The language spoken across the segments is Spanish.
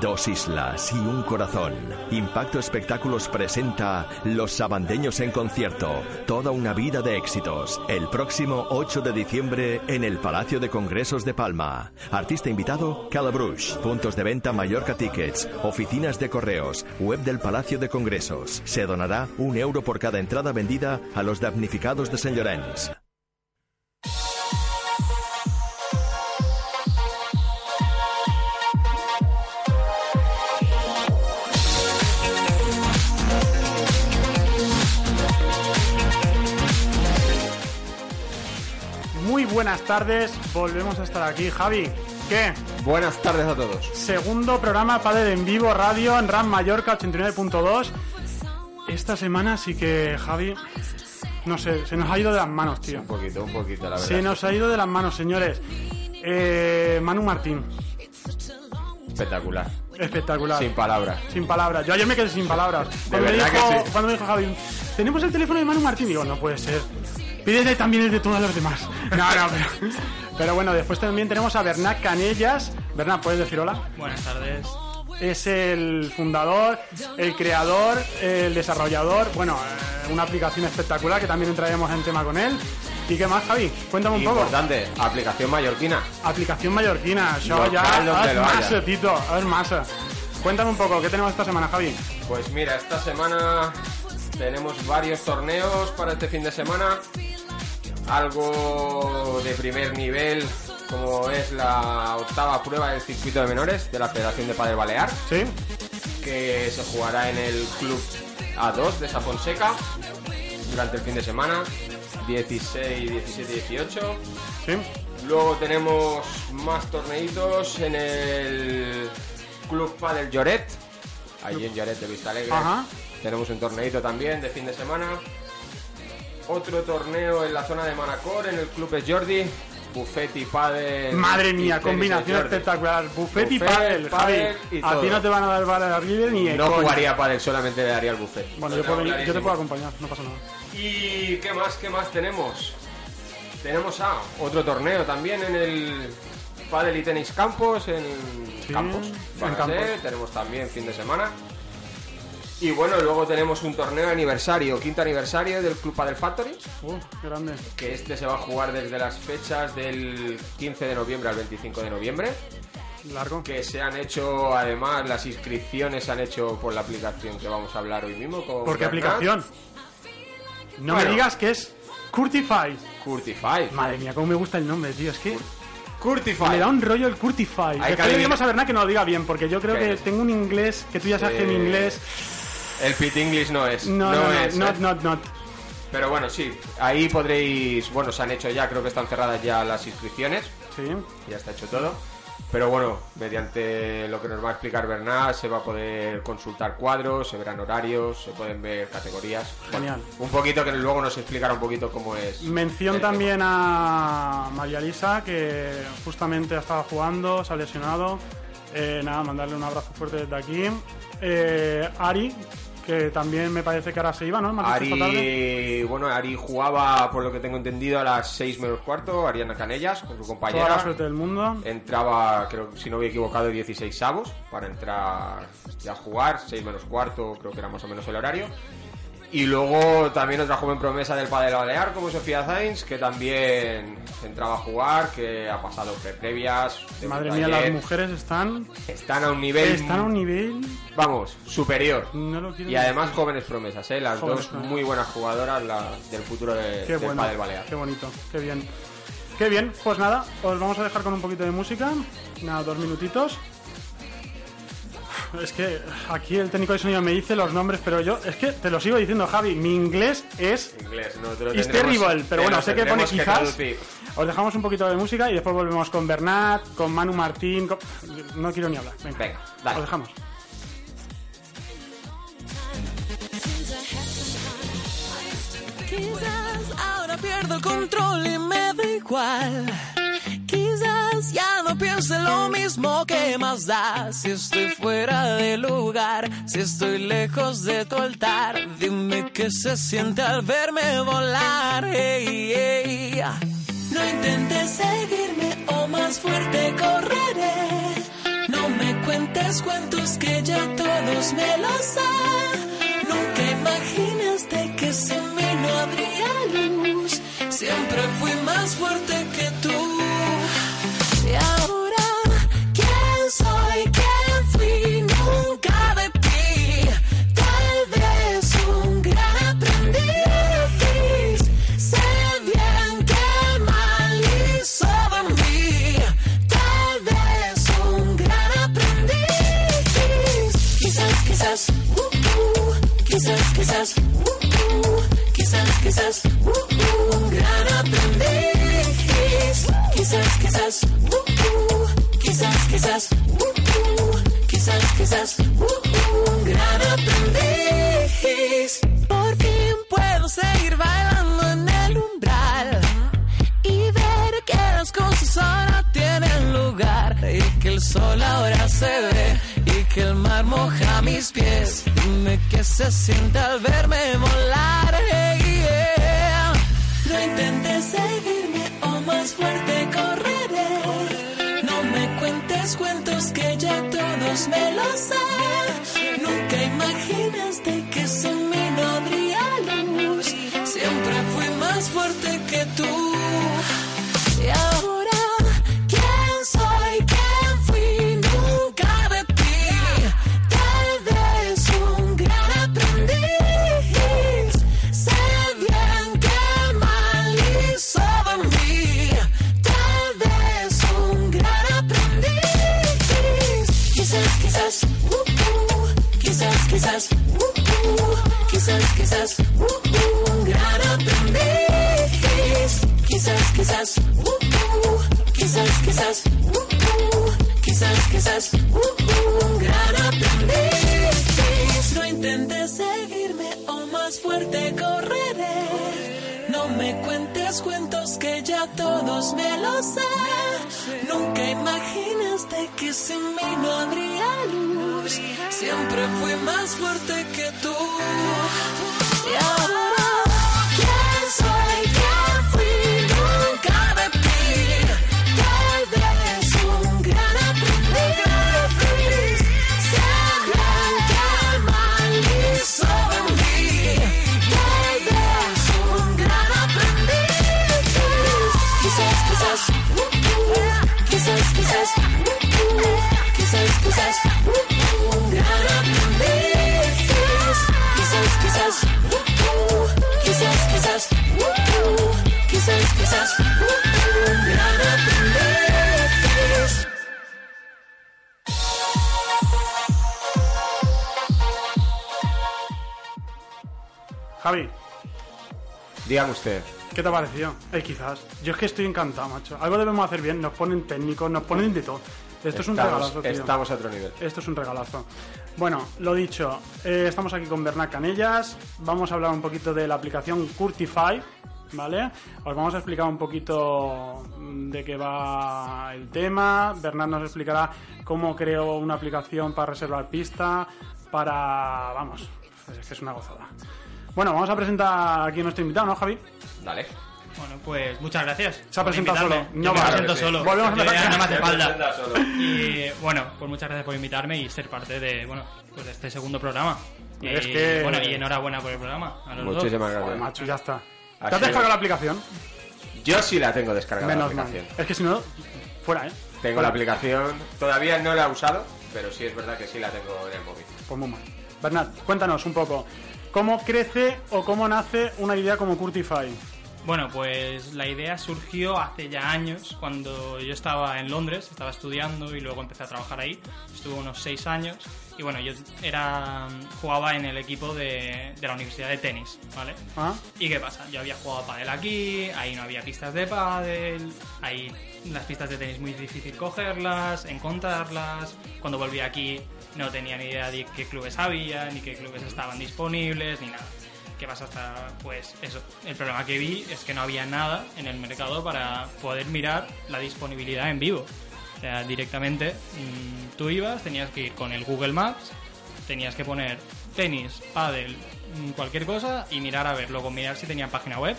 Dos islas y un corazón. Impacto Espectáculos presenta Los Sabandeños en concierto. Toda una vida de éxitos. El próximo 8 de diciembre en el Palacio de Congresos de Palma. Artista invitado, Calabrush. Puntos de venta Mallorca Tickets. Oficinas de correos. Web del Palacio de Congresos. Se donará un euro por cada entrada vendida a los damnificados de Saint Llorenç. Buenas tardes, volvemos a estar aquí. Javi, ¿qué? Buenas tardes a todos. Segundo programa Padre en Vivo Radio en RAM Mallorca 89.2. Esta semana sí que, Javi, no sé, se nos ha ido de las manos, tío. Un poquito, un poquito, la verdad. Se nos ha ido de las manos, señores. Eh, Manu Martín, Espectacular. espectacular. Sin palabras. Sin palabras. Yo ayer me quedé sin palabras. Cuando, me dijo, que sí. cuando me dijo Javi, tenemos el teléfono de Manu Martín, digo, no puede ser. Pídele también el de todos los demás. No, no, pero, pero bueno, después también tenemos a Bernat Canellas. Bernat, ¿puedes decir hola? Buenas tardes. Es el fundador, el creador, el desarrollador. Bueno, eh, una aplicación espectacular que también entraremos en tema con él. ¿Y qué más, Javi? Cuéntame un poco. Importante, aplicación mallorquina. Aplicación mallorquina. Això Local ya es masa, Tito. Es masa. Cuéntame un poco, ¿qué tenemos esta semana, Javi? Pues mira, esta semana tenemos varios torneos para este fin de semana. Algo de primer nivel, como es la octava prueba del circuito de menores de la Federación de Padre Balear, ¿Sí? que se jugará en el Club A2 de Safonseca durante el fin de semana, 16, 17 y 18. ¿Sí? Luego tenemos más torneitos en el Club Padel Lloret, allí en Lloret de Vista Alegre. Ajá. Tenemos un torneito también de fin de semana. Otro torneo en la zona de Manacor, en el Club Es Jordi. Buffet y Padel. Madre y mía, combinación espectacular. Buffet y Buffet, pádel, Javi. pádel y A ti no te van a dar bala libre ni de No coña. jugaría Padel, solamente le daría el buffet. Bueno, yo, puedo te puedo acompañar, no pasa nada. ¿Y qué más, qué más tenemos? Tenemos a otro torneo también en el Padel y Tenis Campos, en Sí, Campos. en Campos. Tenemos también fin de semana. Y bueno, luego tenemos un torneo de aniversario, quinto aniversario del Club Padel Factory, Uh, qué grande. que este se va a jugar desde las fechas del 15 de noviembre al 25 de noviembre, Largo. que se han hecho, además, las inscripciones se han hecho por la aplicación que vamos a hablar hoy mismo. Con ¿Por qué aplicación? No Bueno. me digas que es Curtify. Curtify. Madre mía, cómo me gusta el nombre, tío. Es que Curtify. me da un rollo el Curtify. que Después le diremos a Bernat que nos lo diga bien, porque yo creo ¿Qué que tengo un inglés, que tú ya sabes que mi Eh, inglés... El Pit English no es. No, no, no, es. not, ¿eh? not, not. Pero bueno, sí. Ahí podréis. Bueno, se han hecho ya, creo que están cerradas ya las inscripciones. Sí. Ya está hecho todo. Pero bueno, mediante lo que nos va a explicar Bernat, se va a poder consultar cuadros, se verán horarios, se pueden ver categorías. Bueno, Genial. un poquito que luego nos explicará un poquito cómo es. Mención también tema. a María Lisa, que justamente ha estado jugando, se ha lesionado. Eh, nada, mandarle un abrazo fuerte desde aquí. Eh, Ari, que también me parece que ahora se iba, ¿no? Ari, bueno, Ari jugaba, por lo que tengo entendido, a las 6 menos cuarto, Ariana Canellas, con su Toda compañera. la suerte del mundo. Entraba, creo si no me he equivocado, 16 avos para entrar ya a jugar, 6 menos cuarto, creo que era más o menos el horario. Y luego también otra joven promesa del Padel Balear, como Sofía Zainz, que también entraba a jugar, que ha pasado previas. Madre taller. mía, las mujeres están, Están a un nivel, están a un nivel... vamos, superior. No lo quiero Y además jóvenes promesas, ¿eh? las Jóvenes dos promesas. muy buenas jugadoras del futuro de, Qué del bueno, Balear. qué bonito, qué bien. Qué bien, pues nada, os vamos a dejar con un poquito de música. Nada, dos minutitos. Es que aquí el técnico de sonido me dice los nombres, pero yo es que te lo sigo diciendo, Javi. Mi inglés es Inglés, no te lo It's tendremos- terrible, pero bueno, sé que pone que quizás. Os dejamos un poquito de música y después volvemos con Bernat, con Manu Martín. con- No quiero ni hablar. Venga, Venga, dale. Os dejamos. Quizás ahora pierdo el control y me da igual. Ya no piense lo mismo que más da. Si estoy fuera de lugar, si estoy lejos de tu altar, dime qué se siente al verme volar. No intentes seguirme o más fuerte correré. No me cuentes cuentos que ya todos me los sé. Nunca imaginaste que sin mí no habría luz. Siempre fui más fuerte que tú. Me cuentes cuentos que ya todos me los sé. Nunca imaginaste que sin mí no habría luz. Siempre fui más fuerte que tú. Javi, Dígame usted. ¿qué te ha parecido? Eh, quizás. Yo es que estoy encantado, macho. Algo debemos hacer bien. Nos ponen técnicos, nos ponen de todo. Esto es un regalazo, tío. estamos a otro nivel. Esto es un regalazo. Bueno, lo dicho, eh, estamos aquí con Bernat Canellas. Vamos a hablar un poquito de la aplicación Curtify, ¿vale? Os vamos a explicar un poquito mm, de qué va el tema. Bernat nos explicará cómo creo una aplicación para reservar pista, para... Vamos, es que es una gozada. Bueno, vamos a presentar aquí a nuestro invitado, ¿no, Javi? Dale. Bueno, pues muchas gracias. Se ha presentado solo. No me presento Sí. solo. Volvemos a Yo empezar. ya no me hace Te falta. presentas solo. Y bueno, pues muchas gracias por invitarme y ser parte de, bueno, pues de este segundo programa. Y, Es que- Bueno, y enhorabuena por el programa. A los dos. Muchísimas Joder, gracias. macho, ya está. ¿Te Ha has descargado la aplicación? Yo sí la tengo descargada Menos la mal. aplicación. Es que si no, fuera, ¿eh? Tengo Fuera. la aplicación, todavía no la he usado, pero sí es verdad que sí la tengo en el móvil. Pues muy mal. Bernat, cuéntanos un poco. ¿Cómo crece o cómo nace una idea como Curtify? Bueno, pues la idea surgió hace ya años, cuando yo estaba en Londres, estaba estudiando y luego empecé a trabajar ahí. Estuve unos seis años y bueno, yo era jugaba en el equipo de, de la Universidad de Tenis, ¿vale? ¿Ah? ¿Y qué pasa? Yo había jugado pádel aquí, ahí no había pistas de pádel, ahí las pistas de tenis muy difícil cogerlas, encontrarlas. Cuando volví aquí no tenía ni idea de qué clubes había, ni qué clubes estaban disponibles, ni nada. ¿Qué pasa hasta pues eso? El problema que vi es que no había nada en el mercado para poder mirar la disponibilidad en vivo. O sea, directamente mm, tú ibas, tenías que ir con el Google Maps, tenías que poner tenis, pádel, mm, cualquier cosa y mirar a ver, luego mirar si tenía página web,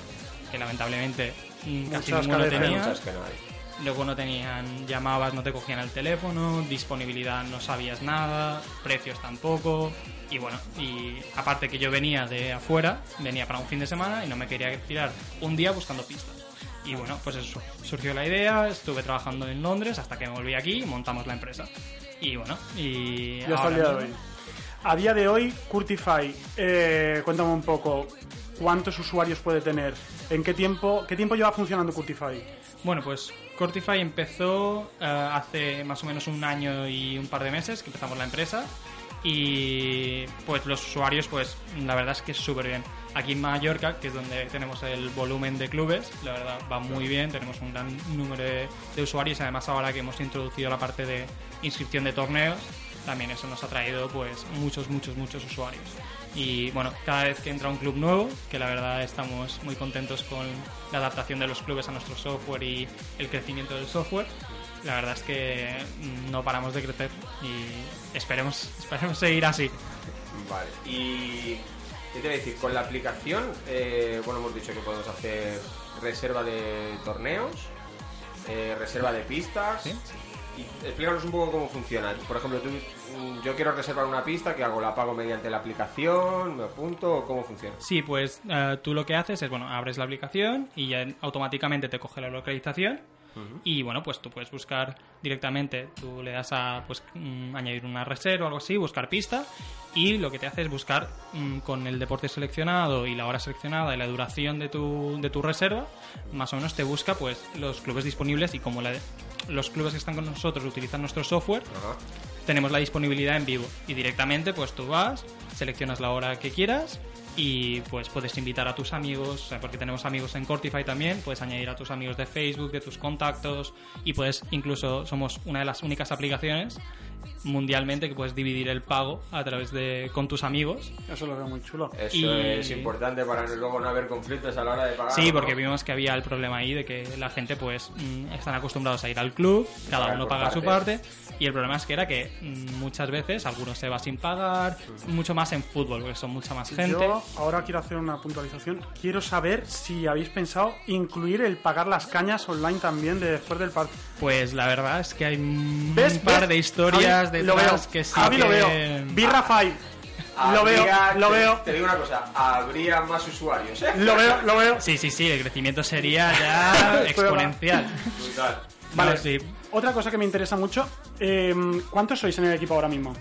que lamentablemente mm, casi Muchas ninguno tenía. Muchas que no hay. Luego no tenían, llamabas, no te cogían el teléfono, disponibilidad no sabías nada, precios tampoco. Y bueno, y aparte que yo venía de afuera, venía para un fin de semana y no me quería tirar un día buscando pistas. Y bueno, pues eso, surgió la idea, estuve trabajando en Londres hasta que me volví aquí y montamos la empresa. Y bueno, y... Y hasta el ahora día de mismo- hoy. A día de hoy, Curtify, eh, cuéntame un poco, ¿cuántos usuarios puede tener? ¿En qué tiempo, qué tiempo lleva funcionando Curtify? Bueno, pues Cortify empezó eh, hace más o menos un año y un par de meses que empezamos la empresa y pues los usuarios pues la verdad es que es súper bien. Aquí en Mallorca, que es donde tenemos el volumen de clubes, la verdad va muy bien, tenemos un gran número de, de usuarios, además ahora que hemos introducido la parte de inscripción de torneos, también eso nos ha traído pues muchos, muchos, muchos usuarios. Y bueno, cada vez que entra un club nuevo, que la verdad estamos muy contentos con la adaptación de los clubes a nuestro software y el crecimiento del software, la verdad es que mm, no paramos de crecer y esperemos, esperemos seguir así. Vale. Y. ¿Qué te voy a decir? Con la aplicación, eh, bueno, hemos dicho que podemos hacer reserva de torneos, eh, reserva de pistas. ¿Sí? Y explícanos un poco cómo funciona. Por ejemplo, tú, mm, yo quiero reservar una pista, ¿qué hago? ¿La pago mediante la aplicación? ¿Me apunto? ¿O ¿Cómo funciona? Sí, pues eh, tú lo que haces es, bueno, abres la aplicación y ya automáticamente te coge la localización. Y bueno, pues tú puedes buscar directamente, tú le das a pues mm, añadir una reserva o algo así, buscar pista y lo que te hace es buscar mm, con el deporte seleccionado y la hora seleccionada y la duración de tu, de tu reserva, más o menos te busca pues los clubes disponibles y como la- los clubes que están con nosotros utilizan nuestro software, Ajá. tenemos la disponibilidad en vivo y directamente pues tú vas, seleccionas la hora que quieras y pues puedes invitar a tus amigos, porque tenemos amigos en Cortify también, puedes añadir a tus amigos de Facebook, de tus contactos y puedes incluso somos una de las únicas aplicaciones mundialmente que puedes dividir el pago a través de con tus amigos. Eso lo veo muy chulo. Eso Y- es importante para no- luego no haber conflictos a la hora de pagar. Sí, ¿no? porque vimos que había el problema ahí de que la gente pues mm, están acostumbrados a ir al club, cada pagar uno paga su parte y el problema es que era que mm, muchas veces algunos se va sin pagar, mucho más en fútbol porque son mucha más gente. Yo ahora quiero hacer una puntualización. Quiero saber si habéis pensado incluir el pagar las cañas online también de después del partido. Pues la verdad es que hay un ¿Ves? par ¿Ves? de historias Javi, lo veo. que sí Javi que... lo veo. Birra Five. Lo veo, lo te- veo, Te digo una cosa, habría más usuarios, ¿eh? lo veo, lo veo. Sí, sí, sí, el crecimiento sería ya exponencial. Brutal. Vale, No, sí. otra cosa que me interesa mucho, eh, ¿cuántos sois en el equipo ahora mismo?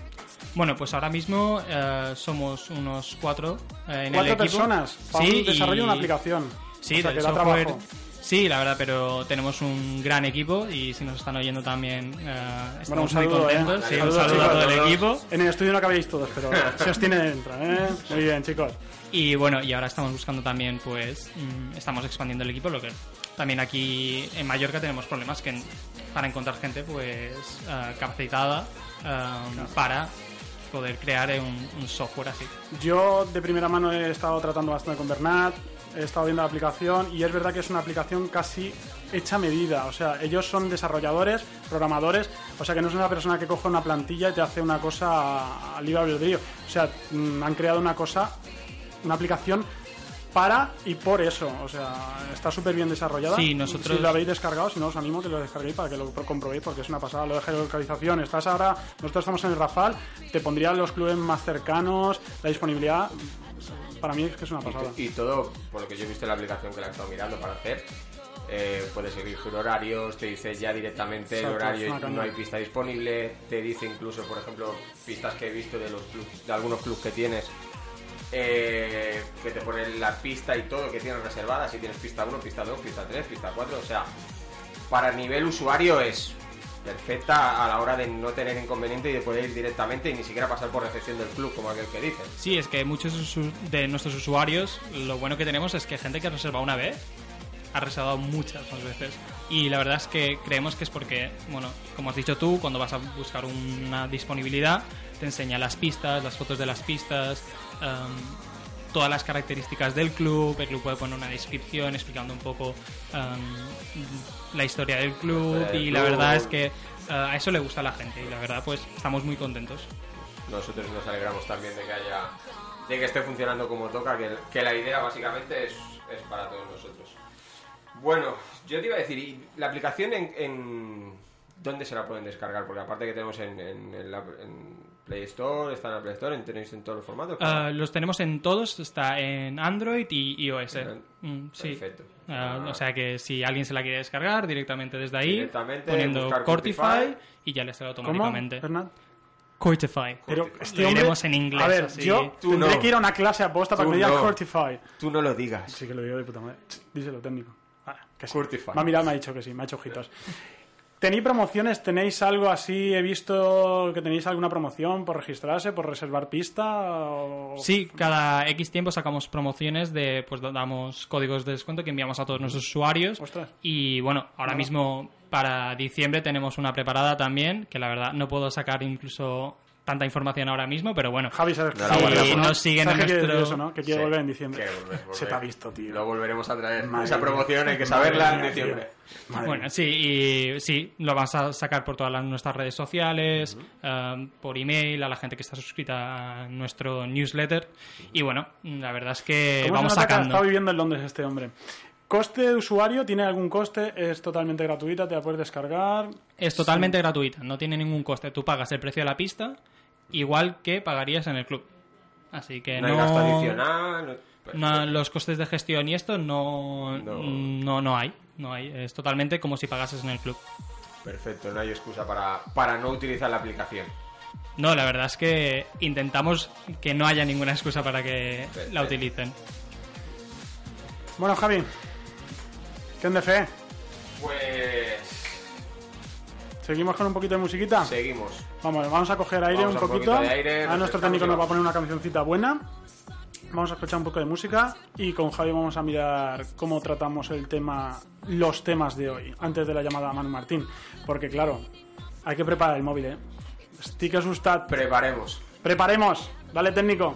Bueno, pues ahora mismo eh, somos unos cuatro eh, en Cuatro el equipo. personas para Sí, un desarrollo de y- una aplicación. Sí, o sea, del que da software. trabajo. Sí, la verdad, pero tenemos un gran equipo y si nos están oyendo también eh, estamos un muy ¿eh? contentos. Sí, un saludo a todo el equipo. En el estudio no cabéis todos, pero se os tiene dentro, ¿eh? Muy bien, chicos. Y bueno, y ahora estamos buscando también, pues, mm, estamos expandiendo el equipo, lo que también aquí en Mallorca tenemos problemas que para encontrar gente, pues, eh, capacitada eh, para poder crear un, un software así. Yo de primera mano he estado tratando bastante con Bernat, he estado viendo la aplicación y es verdad que es una aplicación casi hecha a medida. O sea, ellos son desarrolladores, programadores, o sea que no es una persona que coge una plantilla y te hace una cosa a- a libre albedrío. O sea, mm, han creado una cosa, una aplicación para y por eso. O sea, está súper bien desarrollada. Sí, nosotros- Si lo habéis descargado, si no os animo que lo descarguéis para que lo comprobéis porque es una pasada. Lo de geolocalización, estás ahora, nosotros estamos en el Rafal, te pondría los clubes más cercanos, la disponibilidad. Para mí es que es una pasada. Y, y todo, por lo que yo he visto en la aplicación que la he estado mirando para hacer, eh, puedes elegir horarios, te dice ya directamente el Exacto, horario, caña. no hay pista disponible, te dice incluso, por ejemplo, pistas que he visto de los clubs, de algunos clubs que tienes, eh, que te pone la pista y todo que tienes reservada, si tienes pista 1, pista 2, pista 3, pista 4, o sea, para nivel usuario es perfecta a la hora de no tener inconveniente y de poder ir directamente y ni siquiera pasar por recepción del club, como aquel que dice. Sí, es que muchos de nuestros usuarios, lo bueno que tenemos es que gente que reserva una vez ha reservado muchas más veces. Y la verdad es que creemos que es porque, bueno, como has dicho tú, cuando vas a buscar una disponibilidad, te enseña las pistas, las fotos de las pistas, em, todas las características del club. El club puede poner una descripción explicando un poco em, la historia del club. y la club. verdad es que eh, a eso le gusta a la gente. Y la verdad, pues estamos muy contentos. Nosotros nos alegramos también de que haya de que esté funcionando como toca, que, que la idea básicamente es, es para todos nosotros. Bueno, yo te iba a decir, ¿y la aplicación en, en- dónde se la pueden descargar? Porque aparte que tenemos en, en, en la- en Play Store, está en la Play Store, en- tenéis en todos los formatos. Ah, los tenemos en todos, está en Android y iOS. Mm, sí. Perfecto. Ah, Ah. o sea que si alguien se la quiere descargar directamente desde ahí, Directamente, poniendo Cortify, Cortify. y ya le sale ¿Cómo, automáticamente. Fernand? Cortify. Pero Cortify. este Lo hombre- diremos en inglés, A ver, así. yo Tú tendré no. que ir a una clase aposta para Tú que me diga no. Cortify. Tú no lo digas. Sí que lo digo de puta madre. Díselo, técnico. Ah, que sí. Cortify. Me ha mirado, me ha dicho que sí, me ha hecho ojitos. ¿Tenéis promociones? ¿Tenéis algo así? He visto que tenéis alguna promoción por registrarse, por reservar pista. o- Sí, cada X tiempo sacamos promociones de, pues damos códigos de descuento que enviamos a todos nuestros usuarios. Ostras. Y bueno, ahora Bueno. mismo para diciembre tenemos una preparada también, que la verdad no puedo sacar incluso tanta información ahora mismo, pero bueno. Javi, ¿sabes No, ¿no? nos siguen ¿Sabes en quiere nuestro... decir eso, no? Que quiere Sí, volver en diciembre. que volver, volver. Se te ha visto, tío. Lo volveremos a traer. Madre Esa mía. promoción hay que saberla en diciembre. Bueno, sí, y sí, lo vamos a sacar por todas las- nuestras redes sociales, um, por email, a la gente que está suscrita a nuestro newsletter. Y bueno, la verdad es que ¿Cómo vamos se nota que estado viviendo en Londres este hombre? ¿Coste de usuario? ¿Tiene algún coste? ¿Es totalmente gratuita? ¿Te la puedes descargar? Es totalmente gratuita, no tiene ningún coste. Tú pagas el precio de la pista, igual que pagarías en el club. Así que No no, hay gasto adicional. no- no- los costes de gestión y esto no, No. no, no hay. No hay. Es totalmente como si pagases en el club. Perfecto, no hay excusa para, para no utilizar la aplicación. No, la verdad es que intentamos que no haya ninguna excusa para que Perfecto. la utilicen. Bueno, Javi. ¿Qué onda, fe? ¿Seguimos con un poquito de musiquita? seguimos. Vamos, vamos a coger aire Vamos un poquito. poquito aire, a nuestro técnico nos va a poner una cancioncita buena. Vamos a escuchar un poco de música y con Javi vamos a mirar cómo tratamos el tema, los temas de hoy, antes de la llamada a Manu Martín. Porque claro, hay que preparar el móvil, ¿eh? Estic asustat. Preparemos. Preparemos. Dale, técnico.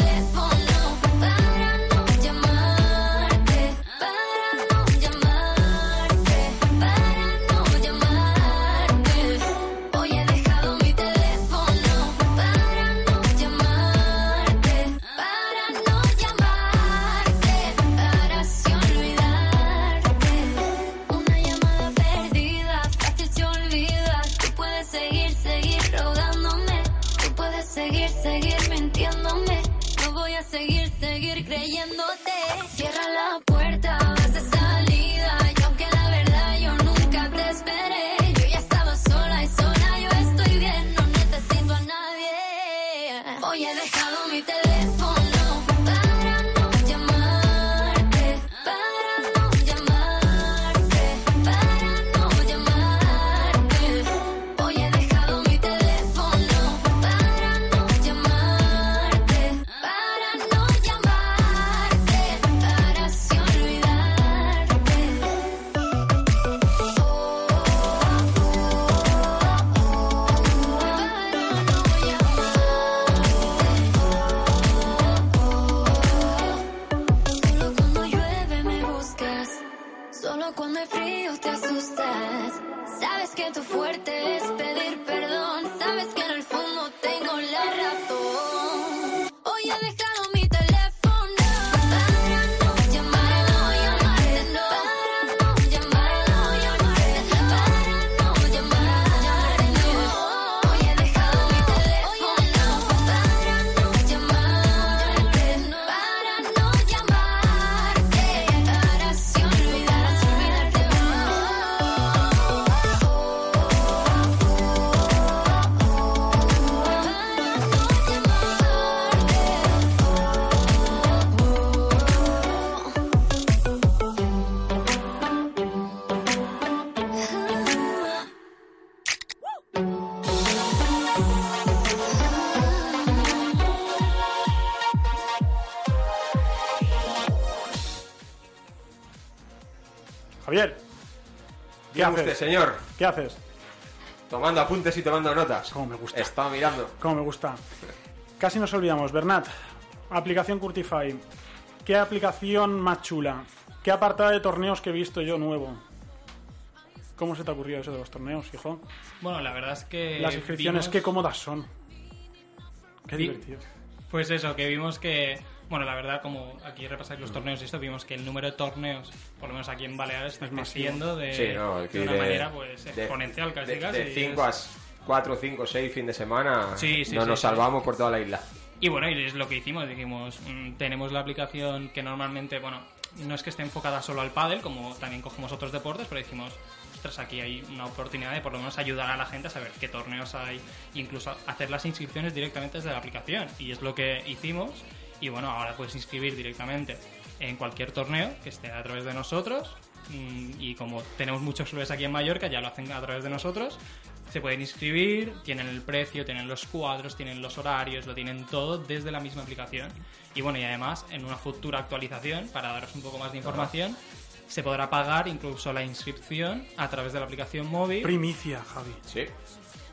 creyéndote. Cierra la haces? usted, señor? ¿Qué haces? Tomando apuntes y tomando notas. Cómo me gusta. Está mirando. Como me gusta. Casi nos olvidamos. Bernat, aplicación Curtify. ¿Qué aplicación más chula? ¿Qué apartado de torneos que he visto yo nuevo? ¿Cómo se te ha ocurrido eso de los torneos, hijo? Bueno, la verdad es que. Las inscripciones, vimos- qué cómodas son. Qué Vi- divertido. Pues eso, que vimos que. Bueno, la verdad, como aquí repasáis los torneos y esto, vimos que el número de torneos, por lo menos aquí en Baleares, está creciendo de, Sí, no, de una de- manera pues de- exponencial casi de, casi. De 5 Es- a 4, 5, 6 fin de semana. Sí, sí, no sí, nos sí. salvamos por toda la isla. Y bueno, y es lo que hicimos, dijimos, mm, tenemos la aplicación que normalmente, bueno, no es que esté enfocada solo al pádel, como también cogemos otros deportes, pero dijimos, ostras, aquí hay una oportunidad de por lo menos ayudar a la gente a saber qué torneos hay, incluso hacer las inscripciones directamente desde la aplicación. Y es lo que hicimos, y bueno, ahora puedes inscribir directamente en cualquier torneo que esté a través de nosotros, mm, y como tenemos muchos clubes aquí en Mallorca, ya lo hacen a través de nosotros, se pueden inscribir, tienen el precio, tienen los cuadros, tienen los horarios, lo tienen todo desde la misma aplicación. Y bueno, y además, en una futura actualización, para daros un poco más de información, se podrá pagar incluso la inscripción a través de la aplicación móvil. Primicia, Javi. Sí.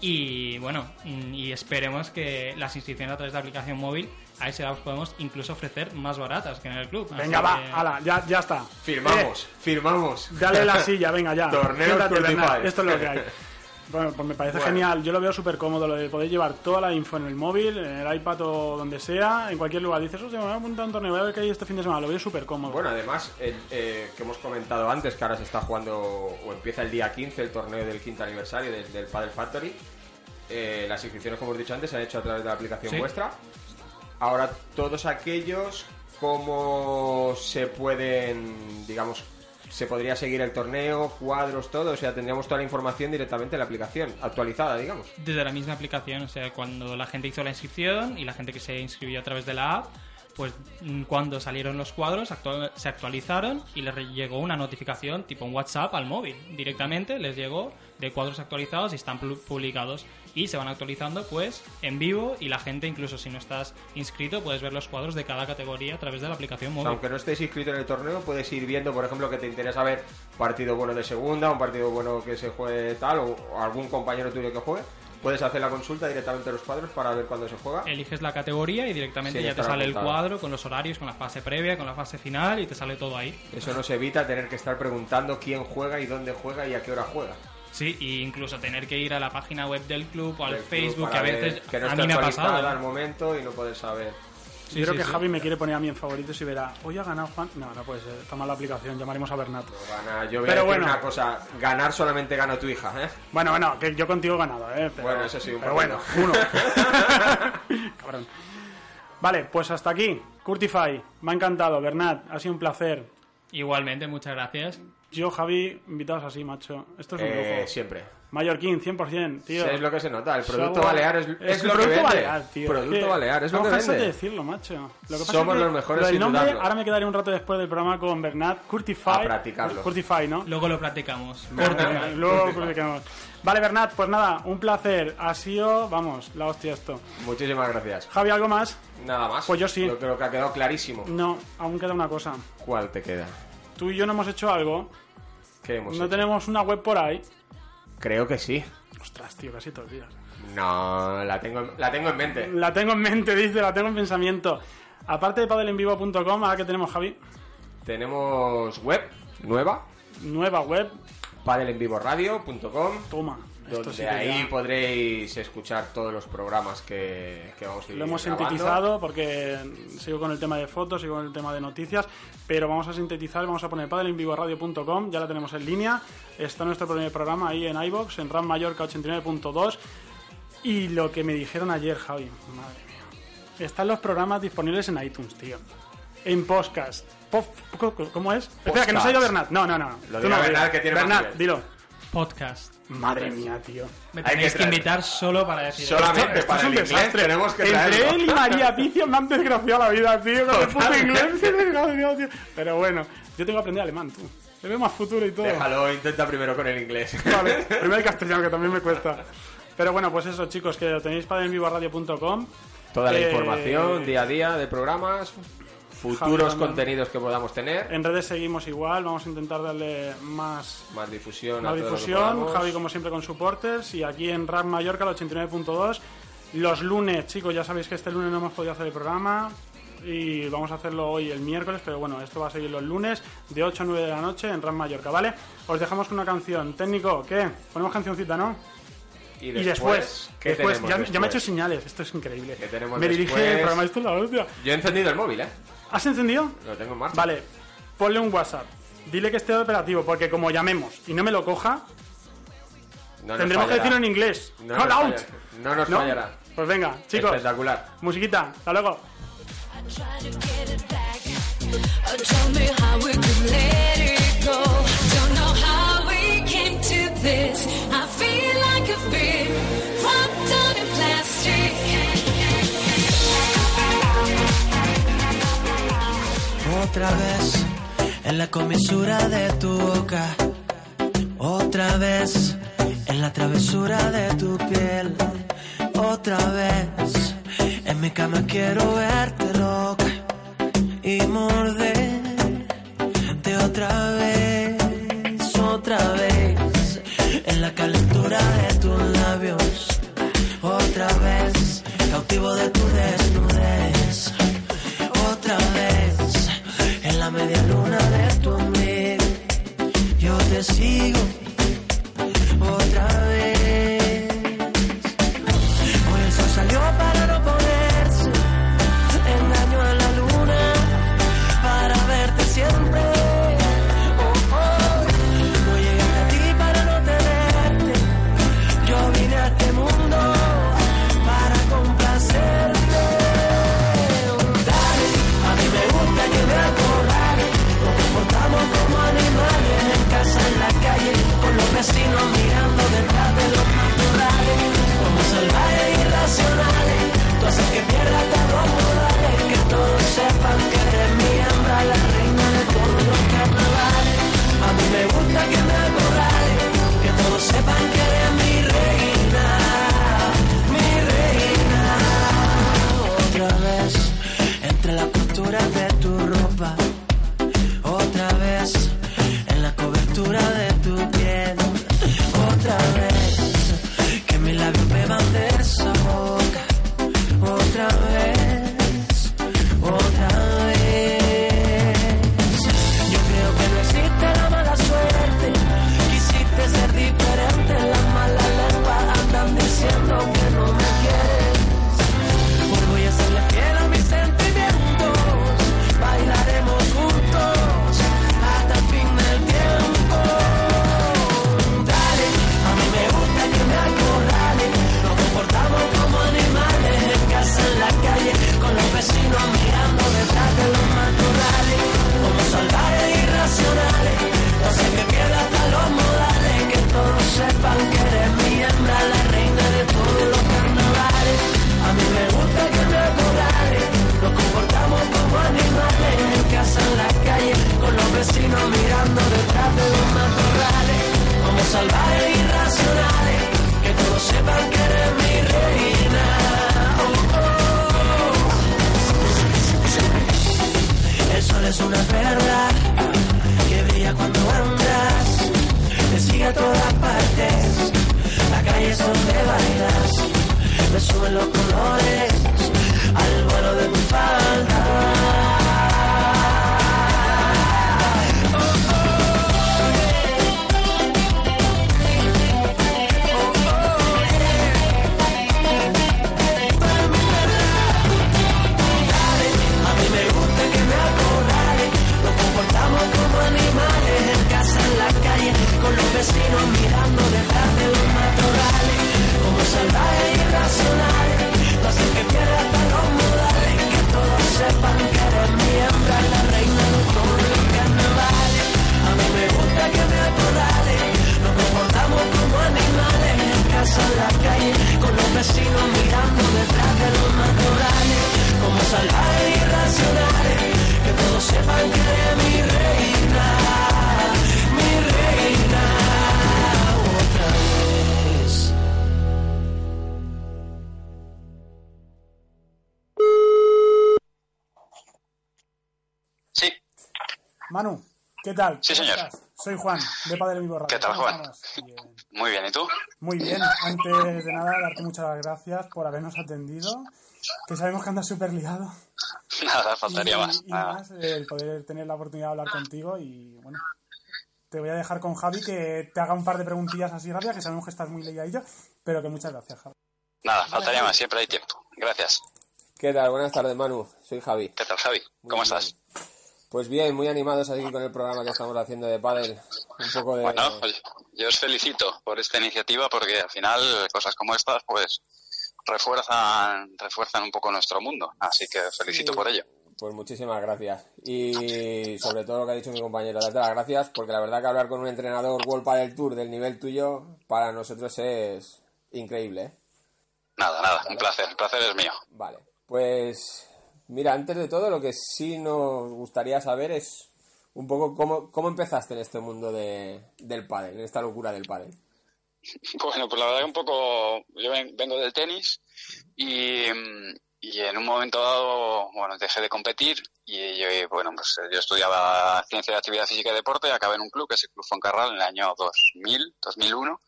Y bueno, mm, y esperemos que las inscripciones a través de la aplicación móvil, a ese las podemos incluso ofrecer más baratas que en el club. Venga, va, que- ala, ya, ya está. Firmamos, Eh, firmamos. dale la silla, venga ya. Bernat, Esto es lo que hay. Bueno, pues me parece Bueno. genial. Yo lo veo súper cómodo, lo de poder llevar toda la info en el móvil, en el iPad o donde sea, en cualquier lugar. Dices, hostia, me voy a apuntar a un torneo, voy a ver qué hay este fin de semana. Lo veo súper cómodo. Bueno, además, el, eh, que hemos comentado antes, que ahora se está jugando, o empieza el día 15, el torneo del quinto aniversario del, del Padel Factory. Eh, las inscripciones, como hemos dicho antes, se han hecho a través de la aplicación Sí. vuestra. Ahora, todos aquellos, ¿cómo se pueden, digamos, se podría seguir el torneo, cuadros, todo? O sea, tendríamos toda la información directamente en la aplicación, actualizada, digamos. desde la misma aplicación, o sea, cuando la gente hizo la inscripción y la gente que se inscribió a través de la app, pues mm, cuando salieron los cuadros se actualizaron y les llegó una notificación tipo un WhatsApp al móvil. Directamente les llegó de cuadros actualizados y están pu- publicados y se van actualizando pues en vivo y la gente incluso si no estás inscrito puedes ver los cuadros de cada categoría a través de la aplicación O móvil. sea, aunque no estés inscrito en el torneo, puedes ir viendo, por ejemplo, que te interesa ver partido bueno de segunda, un partido bueno que se juegue tal, o, algún compañero tuyo que juegue. Puedes hacer la consulta directamente a los cuadros para ver cuándo se juega. Eliges la categoría y directamente Sí, ya te sale el apuntado. cuadro con los horarios, con la fase previa, con la fase final y te sale todo ahí. Eso nos evita tener que estar preguntando quién juega y dónde juega y a qué hora juega. Sí, y incluso tener que ir a la página web del club o al Del Facebook, que a veces que no a mí me ha pasado. al momento y no poder saber. Sí, Yo creo sí, que sí. Javi me quiere poner a mí en favoritos y verá, hoy ha ganado Juan. No, no puede ser, está mal la aplicación, llamaremos a Bernat. Gana- yo voy Pero a decir bueno. una cosa, ganar solamente gana tu hija, ¿eh? Bueno, bueno, que yo contigo he ganado, ¿eh? Pero, Bueno, eso sí, un Pero bueno, uno. Cabrón. Vale, pues hasta aquí. Curtify, me ha encantado. Bernat, ha sido un placer. Igualmente, muchas gracias. Yo, Javi, invitados así, macho. Esto es un Eh, lujo. siempre. Mallorquín, 100%, tío. Sí, es lo que se nota, el producto balear es, es el lo que producto vende. balear, tío. Producto Es que balear, es lo que vende. de decirlo, macho. Lo que pasa Somos es que los mejores lo del sin nombre, dudarlo. ahora me quedaré un rato después del programa con Bernat. Curtify. A practicarlo. Curtify, ¿no? Luego lo practicamos. Corte, luego practicamos. Vale, Bernat, pues nada, un placer. Ha sido, vamos, la hostia esto. Muchísimas gracias. Javi, ¿algo más? Nada más. Pues yo sí. Yo creo que ha quedado clarísimo. No, aún queda una cosa. ¿Cuál te queda? Tú y yo no hemos hecho algo. ¿Qué hemos No hecho? tenemos una web por ahí. Creo que sí. Ostras, tío, casi te olvidas. No, la tengo, la tengo en mente. La tengo en mente, dice, la tengo en pensamiento. Aparte de padelenvivo.com, ahora que tenemos, Javi, Tenemos web nueva, nueva web, padelenvivoradio.com, toma. Donde sí ahí ya podréis escuchar todos los programas que, que vamos a ir Lo hemos grabando. sintetizado porque sigo con el tema de fotos, sigo con el tema de noticias, pero vamos a sintetizar, vamos a poner padelenvivoradio.com, ya la tenemos en línea, está nuestro primer programa ahí en iBox, en RAM Mallorca 89.2 y lo que me dijeron ayer, Javi, madre mía, están los programas disponibles en iTunes, tío, en podcast. ¿Cómo es? Espera, que no se ha ido Bernat. No, no, no. Lo Tú no, Bernat, que tiene Bernat, dilo. Podcast. Madre mía, tío. Me Hay tenéis que invitar solo para decir Solamente Esto para el inglés desastre. tenemos que Entre traerlo. él y María Picio me han desgraciado la vida, tío, con el puto inglés. me han desgraciado, tío. Pero bueno, yo tengo que aprender alemán, tú. Le veo más futuro y todo. Déjalo, intenta primero con el inglés. Vale, primero el castellano, que también me cuesta. Pero bueno, pues eso, chicos, que lo tenéis para envivoradio.com. Toda la Eh, información, día a día, de programas. Futuros Javi contenidos que podamos tener, En redes seguimos igual, vamos a intentar darle más, más difusión, a más que difusión. Javi, como siempre, con supporters. Y aquí en Rap Mallorca, el 89.2. Los lunes, chicos, ya sabéis que este lunes no hemos podido hacer el programa. Y vamos a hacerlo hoy el miércoles, pero bueno, esto va a seguir los lunes de 8 a 9 de la noche en Rap Mallorca, ¿vale? Os dejamos con una canción. Técnico, ¿qué? Ponemos cancioncita, ¿no? Y Y después, ¿qué después, ya, ya me ha hecho señales, esto es increíble. ¿Qué tenemos me dirige el programa, esto es la hostia. Yo he encendido el móvil, ¿eh? ¿Has encendido? Lo tengo en marcha. Vale, ponle un WhatsApp. Dile que esté operativo, porque como llamemos y no me lo coja, No tendremos que decirlo en inglés. No Call nos out. fallará. No nos ¿No? fallará. Pues venga, chicos, Espectacular. musiquita, hasta luego. It Otra vez en la comisura de tu boca. Otra vez en la travesura de tu piel. Otra vez en mi cama quiero verte loca y morderte otra vez, otra vez en la calentura de sigo tal? Sí, ¿Cómo señor. estás? Soy Juan, de Padre Vivo Radio. ¿Qué tal, ¿Cómo Juan? Bien. Muy bien, ¿y tú? Muy bien, antes de nada, darte muchas gracias por habernos atendido, que sabemos que andas súper liado. Nada, Y, faltaría más. y Nada. más, el poder tener la oportunidad de hablar contigo y bueno, te voy a dejar con Javi que te haga un par de preguntillas así rápidas, que sabemos que estás muy liadillo, pero que muchas gracias, Javi. Nada, faltaría más, siempre hay tiempo. Gracias. ¿Qué tal? Buenas tardes, Manu. Soy Javi. ¿Qué tal, Javi? Muy ¿Cómo bien. estás? Pues bien, muy animados aquí con el programa que estamos haciendo de pádel. Un poco de... Bueno, oye, yo os felicito por esta iniciativa porque al final cosas como estas pues refuerzan refuerzan un poco nuestro mundo. Así que os felicito Sí. por ello. Pues muchísimas gracias. Y sobre todo lo que ha dicho mi compañero, darte las gracias porque la verdad que hablar con un entrenador World Padel Tour del nivel tuyo para nosotros es increíble. ¿eh? Nada, nada, un placer. El placer es mío. Vale, pues mira, antes de todo lo que sí nos gustaría saber es un poco cómo, cómo empezaste en este mundo de, del pádel, en esta locura del pádel. Bueno, pues la verdad que un poco, yo ven- vengo del tenis y, y en un momento dado, bueno, dejé de competir y yo, bueno, pues yo estudiaba Ciencia de Actividad Física y Deporte, acabé en un club, que es el Club Foncarral, en el año 2000, 2001.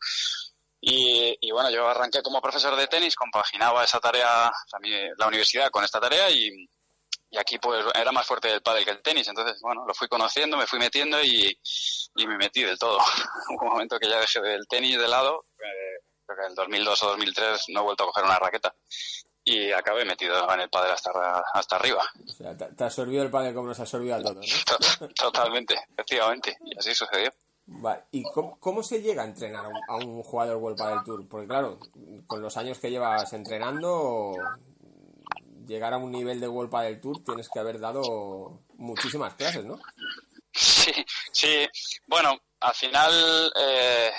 Y, y bueno, yo arranqué como profesor de tenis, compaginaba esa tarea, mi- la universidad con esta tarea y, y aquí pues era más fuerte el pádel que el tenis, entonces bueno, lo fui conociendo, me fui metiendo y, y me metí del todo. Hubo un momento que ya dejé el tenis de lado, eh, creo que en el 2002 o 2003 no he vuelto a coger una raqueta y acabé metido en el pádel hasta, hasta arriba. O sea, te, te absorbió el pádel como nos absorbió a todos, ¿no? To- Totalmente, efectivamente, y así sucedió. Vale, ¿y cómo, cómo se llega a entrenar a un, jugador World Padel Tour? Porque claro, con los años que llevas entrenando, llegar a un nivel de World Padel Tour tienes que haber dado muchísimas clases, ¿no? Sí, sí. Bueno, al final eh,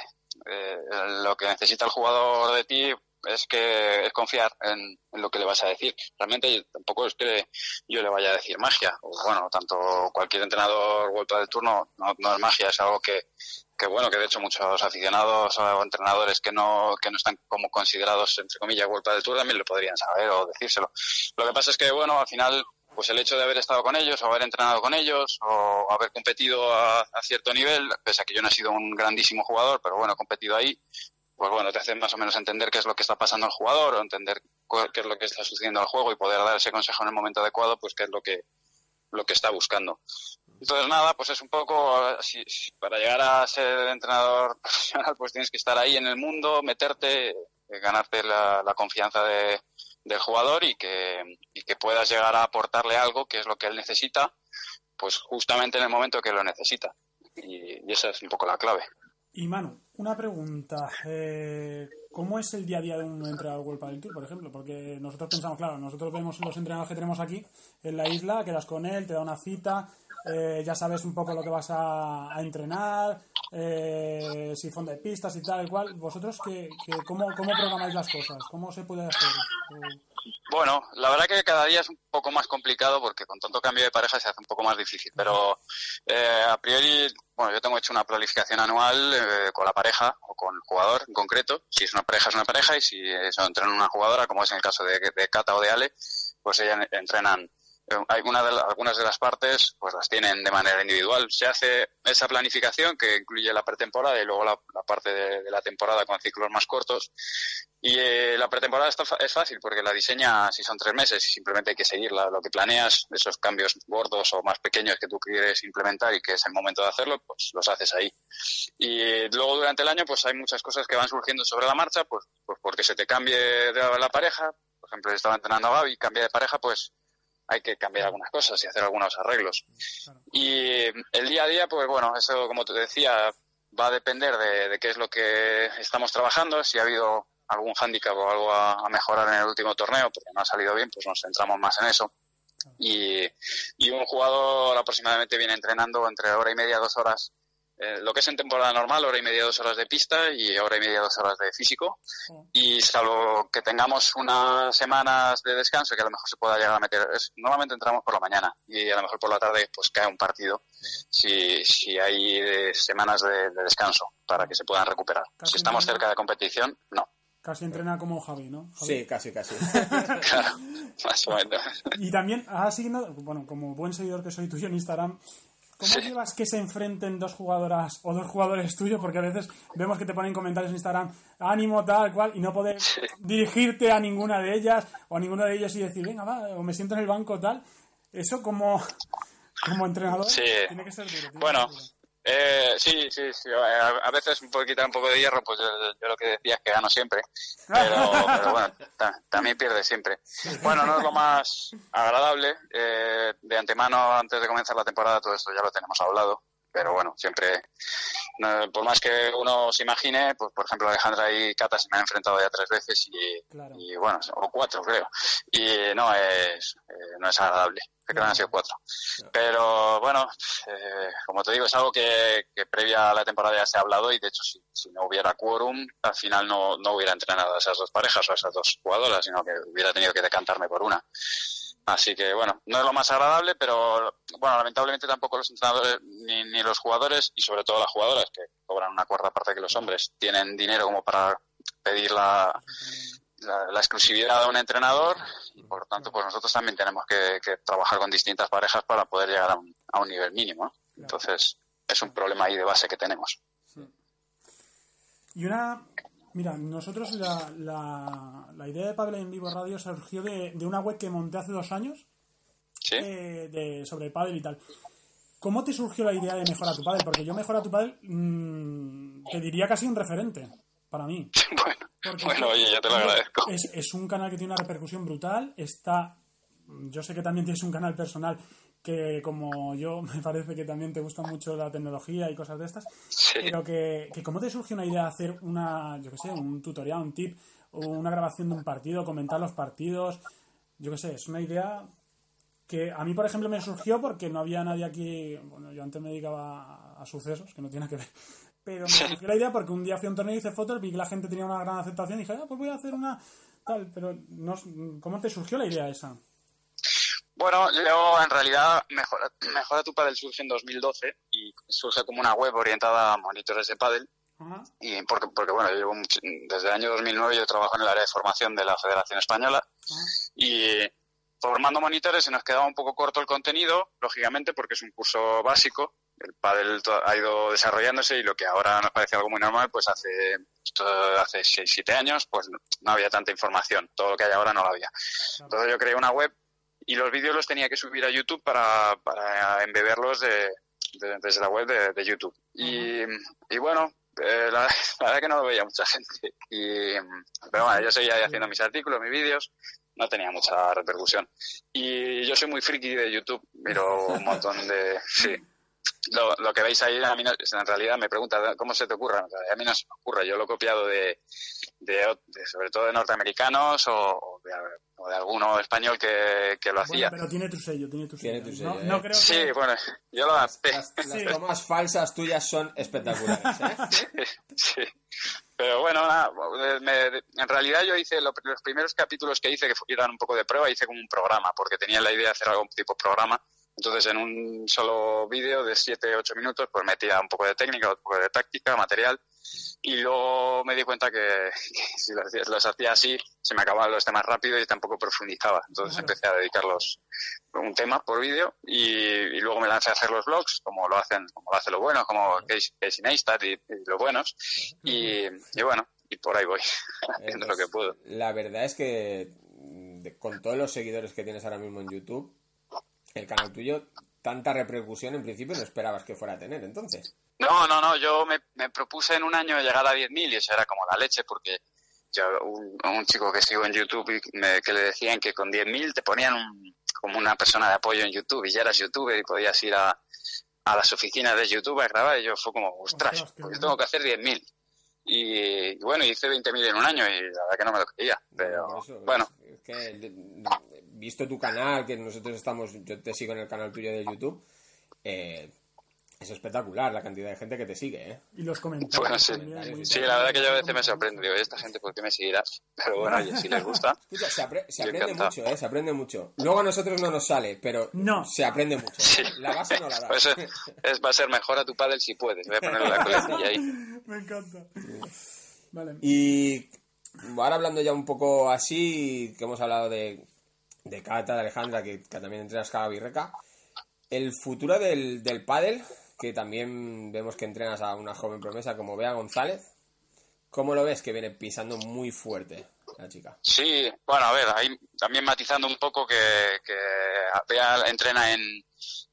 eh, lo que necesita el jugador de ti es que es confiar en, en lo que le vas a decir. Realmente tampoco es que yo le vaya a decir magia. O, bueno, tanto cualquier entrenador vuelto del turno no, no es magia, es algo que, que bueno, que de hecho muchos aficionados o entrenadores que no, que no están como considerados, entre comillas, vuelta del tour también lo podrían saber o decírselo. Lo que pasa es que, bueno, al final pues el hecho de haber estado con ellos o haber entrenado con ellos o haber competido a, a, cierto nivel, pese a que yo no he sido un grandísimo jugador, pero bueno, he competido ahí, pues bueno, te hace más o menos entender qué es lo que está pasando al jugador o entender qué es lo que está sucediendo al juego y poder dar ese consejo en el momento adecuado, pues qué es lo que, lo que está buscando. Entonces nada, pues es un poco, si para llegar a ser entrenador profesional, pues tienes que estar ahí en el mundo, meterte, eh, ganarte la, la confianza de, del jugador y que, y que puedas llegar a aportarle algo que es lo que él necesita, pues justamente en el momento que lo necesita. Y, y esa es un poco la clave. Y Manu, una pregunta. Eh, ¿Cómo es el día a día de un entrenador World Padel Tour, por ejemplo? Porque nosotros pensamos, claro, nosotros vemos los entrenadores que tenemos aquí en la isla, quedas con él, te da una cita, eh, ya sabes un poco lo que vas a, entrenar, eh, si fondo de pistas y tal y cual. ¿Vosotros qué, qué, cómo, cómo programáis las cosas? ¿Cómo se puede hacer? Bueno, la verdad que cada día es un poco más complicado porque con tanto cambio de pareja se hace un poco más difícil. Pero eh, a priori, bueno, yo tengo hecho una planificación anual eh, con la pareja o con el jugador en concreto. Si es una pareja, es una pareja y si eso entrenan una jugadora, como es en el caso de, de Cata o de Ale, pues ellas entrenan algunas de, la, algunas de las partes pues las tienen de manera individual. Se hace esa planificación que incluye la pretemporada y luego la, la parte de, la temporada con ciclos más cortos. Y eh, la pretemporada está, es fácil porque la diseña si son tres meses y simplemente hay que seguirla. Lo que planeas, esos cambios gordos o más pequeños que tú quieres implementar y que es el momento de hacerlo, pues los haces ahí. Y luego durante el año pues hay muchas cosas que van surgiendo sobre la marcha, pues, pues porque se te cambie de la pareja. Por ejemplo, estaba entrenando a Gaby, cambia de pareja, pues hay que cambiar algunas cosas y hacer algunos arreglos. Y el día a día, pues bueno, eso como te decía, va a depender de, de qué es lo que estamos trabajando, si ha habido algún hándicap o algo a, a, mejorar en el último torneo, porque no ha salido bien, pues nos centramos más en eso. Y, y un jugador aproximadamente viene entrenando entre hora y media, dos horas eh, lo que es en temporada normal, hora y media, dos horas de pista y hora y media, dos horas de físico. Sí. Y salvo que tengamos unas semanas de descanso, que a lo mejor se pueda llegar a meter, es, normalmente entramos por la mañana y a lo mejor por la tarde pues cae un partido si, si hay de semanas de, de, descanso para que se puedan recuperar. Casi si estamos cerca de competición, no. Casi entrena como Javi, ¿no? Javi. Sí, casi, casi. claro, más o menos. Y también has asignado, bueno, como buen seguidor que soy tuyo en Instagram, ¿Cómo llevas que se enfrenten dos jugadoras o dos jugadores tuyos? Porque a veces vemos que te ponen comentarios en Instagram, ánimo, tal, cual, y no poder dirigirte a ninguna de ellas o a ninguno de ellos y decir, venga, va, o me siento en el banco, tal. Eso como, como entrenador Sí. tiene que ser duro. que Bueno, ser duro. Eh, sí, sí, sí. A, veces poco quitar un poco de hierro, pues yo, lo que decía es que gano siempre. Pero, pero bueno, ta- también pierde siempre. Bueno, no es lo más agradable. eh, de antemano, antes de comenzar la temporada, todo esto ya lo tenemos hablado. Pero bueno, siempre, no, por más que uno se imagine, pues por ejemplo Alejandra y Cata se me han enfrentado ya tres veces y, Claro. y bueno, o cuatro creo. Y no es, eh, no es agradable. Creo que han sido cuatro. Pero bueno, eh, como te digo, es algo que, que previa a la temporada ya se ha hablado y de hecho si, si no hubiera quórum, al final no, no hubiera entrenado a esas dos parejas o a esas dos jugadoras, sino que hubiera tenido que decantarme por una. Así que bueno, no es lo más agradable, pero bueno, lamentablemente tampoco los entrenadores ni, ni los jugadores y sobre todo las jugadoras que cobran una cuarta parte que los hombres tienen dinero como para pedir la, la, la exclusividad de un entrenador y por lo tanto pues nosotros también tenemos que, que trabajar con distintas parejas para poder llegar a un, a un nivel mínimo. ¿no? Entonces es un problema ahí de base que tenemos. Y una. Mira, nosotros la, la, la idea de Padel en Vivo Radio surgió de, de una web que monté hace dos años ¿Sí? eh, de, sobre Padel y tal. ¿Cómo te surgió la idea de mejorar tu Padel? Porque yo Mejora tu Padel mm, te diría casi un referente para mí. bueno, oye, ya te lo agradezco. Es, es un canal que tiene una repercusión brutal. Está. Yo sé que también tienes un canal personal que, como yo, me parece que también te gusta mucho la tecnología y cosas de estas. Sí. Pero que, que ¿cómo te surgió una idea de hacer una, yo qué sé, un tutorial, un tip, una grabación de un partido, comentar los partidos? Yo qué sé, es una idea que a mí, por ejemplo, me surgió porque no había nadie aquí. Bueno, yo antes me dedicaba a, a sucesos, que no tiene que ver. Pero me surgió la idea porque un día fui a un torneo y hice fotos, vi que la gente tenía una gran aceptación y dije, ah, pues voy a hacer una tal. Pero, no, ¿cómo te surgió la idea esa? Bueno, yo en realidad Mejora, Mejora tu Padel surge en 2012 y surge como una web orientada a monitores de pádel y porque, porque bueno, yo llevo mucho- desde el año 2009 yo trabajo en el área de formación de la Federación Española y formando monitores se nos quedaba un poco corto el contenido, lógicamente porque es un curso básico. El pádel ha ido desarrollándose y lo que ahora nos parece algo muy normal, pues hace hace 6-7 años, pues no había tanta información. Todo lo que hay ahora no lo había. Entonces yo creé una web y los vídeos los tenía que subir a YouTube para, para embeberlos de, de- desde la web de, de YouTube. Y, y bueno, eh, la, la verdad que no lo veía mucha gente. Y, pero bueno, yo seguía haciendo mis artículos, mis vídeos, no tenía mucha repercusión. Y yo soy muy friki de YouTube, miro un montón de... Sí. Lo, lo que veis ahí, a mí no- en realidad me pregunta cómo se te ocurre. A mí no se me ocurre, yo lo he copiado de, de, de- sobre todo de norteamericanos o, o de, o de alguno español que, que lo Bueno, hacía. pero tiene tu sello, tiene tu sello. Tiene tu no, sello, no ¿eh? creo Sí, que... bueno, yo lo adapté. Las, las tomas falsas tuyas son espectaculares, ¿eh? Sí. Pero bueno, nada, me- en realidad yo hice lo- los primeros capítulos que hice, que eran un poco de prueba, hice como un programa, porque tenía la idea de hacer algún tipo de programa. Entonces, en un solo vídeo de 7-8 minutos, pues metía un poco de técnica, un poco de táctica, material. Y luego me di cuenta que, que si los, hacía- los hacía así, se me acababan los temas rápido y tampoco profundizaba. Entonces empecé a dedicarlos un tema por vídeo y, y luego me lancé a hacer los blogs, como lo hacen, como lo hace lo bueno, como Casey, Neistat y, y los buenos. Y, y bueno, y por ahí voy, haciendo lo que puedo. La verdad es que con todos los seguidores que tienes ahora mismo en YouTube, el canal tuyo, tanta repercusión en principio no esperabas que fuera a tener, entonces. No, no, no, yo me, me propuse en un año llegar a 10.000 y eso era como la leche porque yo, un, un chico que sigo en YouTube y me- que le decían que con 10.000 te ponían un- como una persona de apoyo en YouTube y ya eras youtuber y podías ir a, a las oficinas de YouTube a grabar y yo fue como, ostras, pues yo tengo que hacer 10.000. Y, y bueno, hice 20.000 en un año y la verdad que no me lo creía. Pero bueno, es, es que de- visto tu canal, que nosotros estamos, yo te sigo en el canal tuyo de YouTube, eh, es espectacular la cantidad de gente que te sigue, ¿eh? Y los comentarios bueno, sí. también, muy Sí, la verdad que yo a veces me sorprendo. Digo, ¿y esta gente por qué me seguirá? Pero bueno, oye, si les gusta. Escucha, se, apre- se Yo aprende encantado. mucho, ¿eh? Se aprende mucho. Luego a nosotros no nos sale, pero No. se aprende mucho. ¿eh? Sí. La base no la da. Pues es, es- va a ser mejor a tu padre si puedes. Voy a ponerle la coletilla ahí. Me encanta. Vale. Y ahora hablando ya un poco así, que hemos hablado de, de Cata, de Alejandra, que, que también entrenas cada birreca, el futuro del, del pádel, que también vemos que entrenas a una joven promesa como Bea González. ¿Cómo lo ves que viene pisando muy fuerte la chica? Sí, bueno, a ver, ahí también matizando un poco que, que Bea entrena en,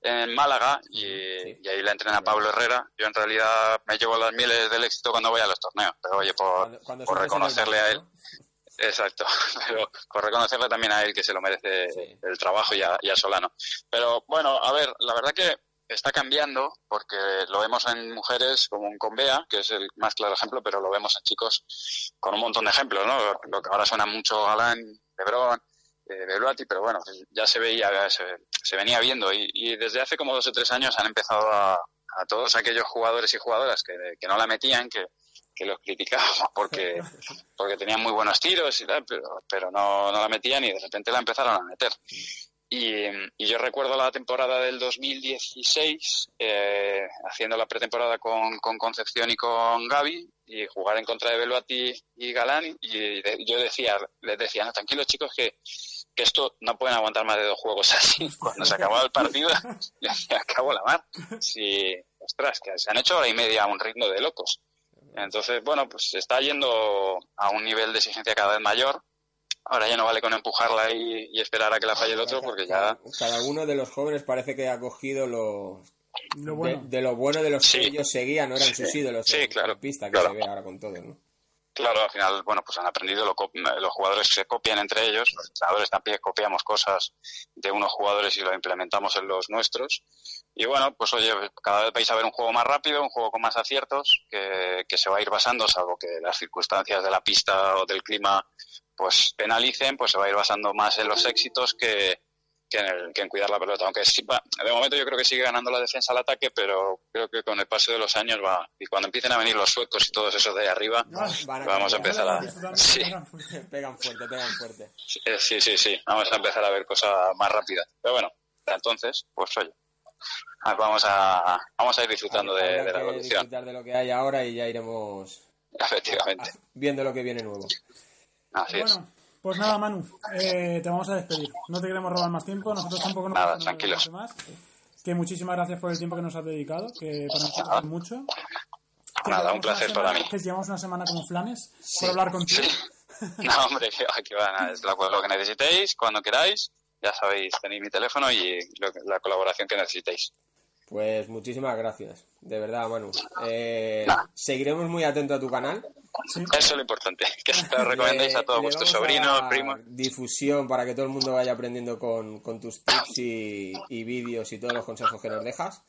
en Málaga y, y ahí la entrena Pablo Herrera. Yo en realidad me llevo las mieles del éxito cuando voy a los torneos, pero oye, por, Cuando- cuando por reconocerle a él. Exacto, pero por reconocerle también a él que se lo merece Sí. el trabajo y a, y a Solano. Pero bueno, a ver, la verdad que está cambiando porque lo vemos en mujeres como un Convea, que es el más claro ejemplo, pero lo vemos en chicos con un montón de ejemplos, ¿no? Lo que ahora suena mucho Galán, Lebrón, eh, Beluati, pero bueno, ya se veía, se, se venía viendo y, y desde hace como dos o tres años han empezado a, a todos aquellos jugadores y jugadoras que, que no la metían, que, que los criticaban porque, porque tenían muy buenos tiros y tal, pero, pero no, no la metían y de repente la empezaron a meter. Y, yo recuerdo la temporada del 2016, eh, haciendo la pretemporada con, con Concepción y con Gaby, y jugar en contra de Beluati y Galán, y yo decía, les decía, no, tranquilos chicos, que, que esto no pueden aguantar más de dos juegos así. Cuando se acababa el partido, se acabó la mar. Sí, ostras, que se han hecho hora y media a un ritmo de locos. Entonces, bueno, pues se está yendo a un nivel de exigencia cada vez mayor. Ahora ya no vale con empujarla y, y esperar a que la falle el otro, porque ya... Cada, uno de los jóvenes parece que ha cogido lo, bueno. de lo bueno de los Sí. que ellos seguían, no eran sus ídolos Sí, claro, pista, que claro. se ve ahora con todo, ¿no? Claro, al final, bueno, pues han aprendido, lo los jugadores se copian entre ellos, los entrenadores también copiamos cosas de unos jugadores y lo implementamos en los nuestros. Y bueno, pues oye, cada vez vais a ver un juego más rápido, un juego con más aciertos, que, que se va a ir basando, salvo que las circunstancias de la pista o del clima pues penalicen, pues se va a ir basando más en los éxitos que, que en, el- que en cuidar la pelota. Aunque sí, va- de momento yo creo que sigue ganando la defensa al ataque, pero creo que con el paso de los años va, y cuando empiecen a venir los suecos y todos esos de ahí arriba, a vamos a empezar a... Sí, Pegan fuerte, pegan fuerte. eh, sí, sí, sí, vamos a empezar a ver cosas más rápidas. Pero bueno, entonces, pues oye, ah, vamos a, vamos a ir disfrutando de, Habrá de la que evolución, disfrutar de lo que hay ahora y ya iremos efectivamente. viendo lo que viene nuevo. Así es. Pues nada, Manu, eh, te vamos a despedir. No te queremos robar más tiempo, nosotros tampoco nos Nada, nos tranquilos. más. Que muchísimas gracias por el tiempo que nos has dedicado, que para nosotros es mucho. Que Nada, un placer para mí. Que llevamos una semana como flanes por hablar contigo. Sí. No, hombre, que va, nada, es lo que necesitéis, cuando queráis, ya sabéis, tenéis mi teléfono y lo la colaboración que necesitéis. Pues muchísimas gracias, de verdad, Manu. Eh, seguiremos muy atentos a tu canal. Sí. Eso es lo importante, que se lo recomendéis a todos vuestros sobrinos, primos. Difusión para que todo el mundo vaya aprendiendo con, con tus tips y, y vídeos y todos los consejos que nos dejas.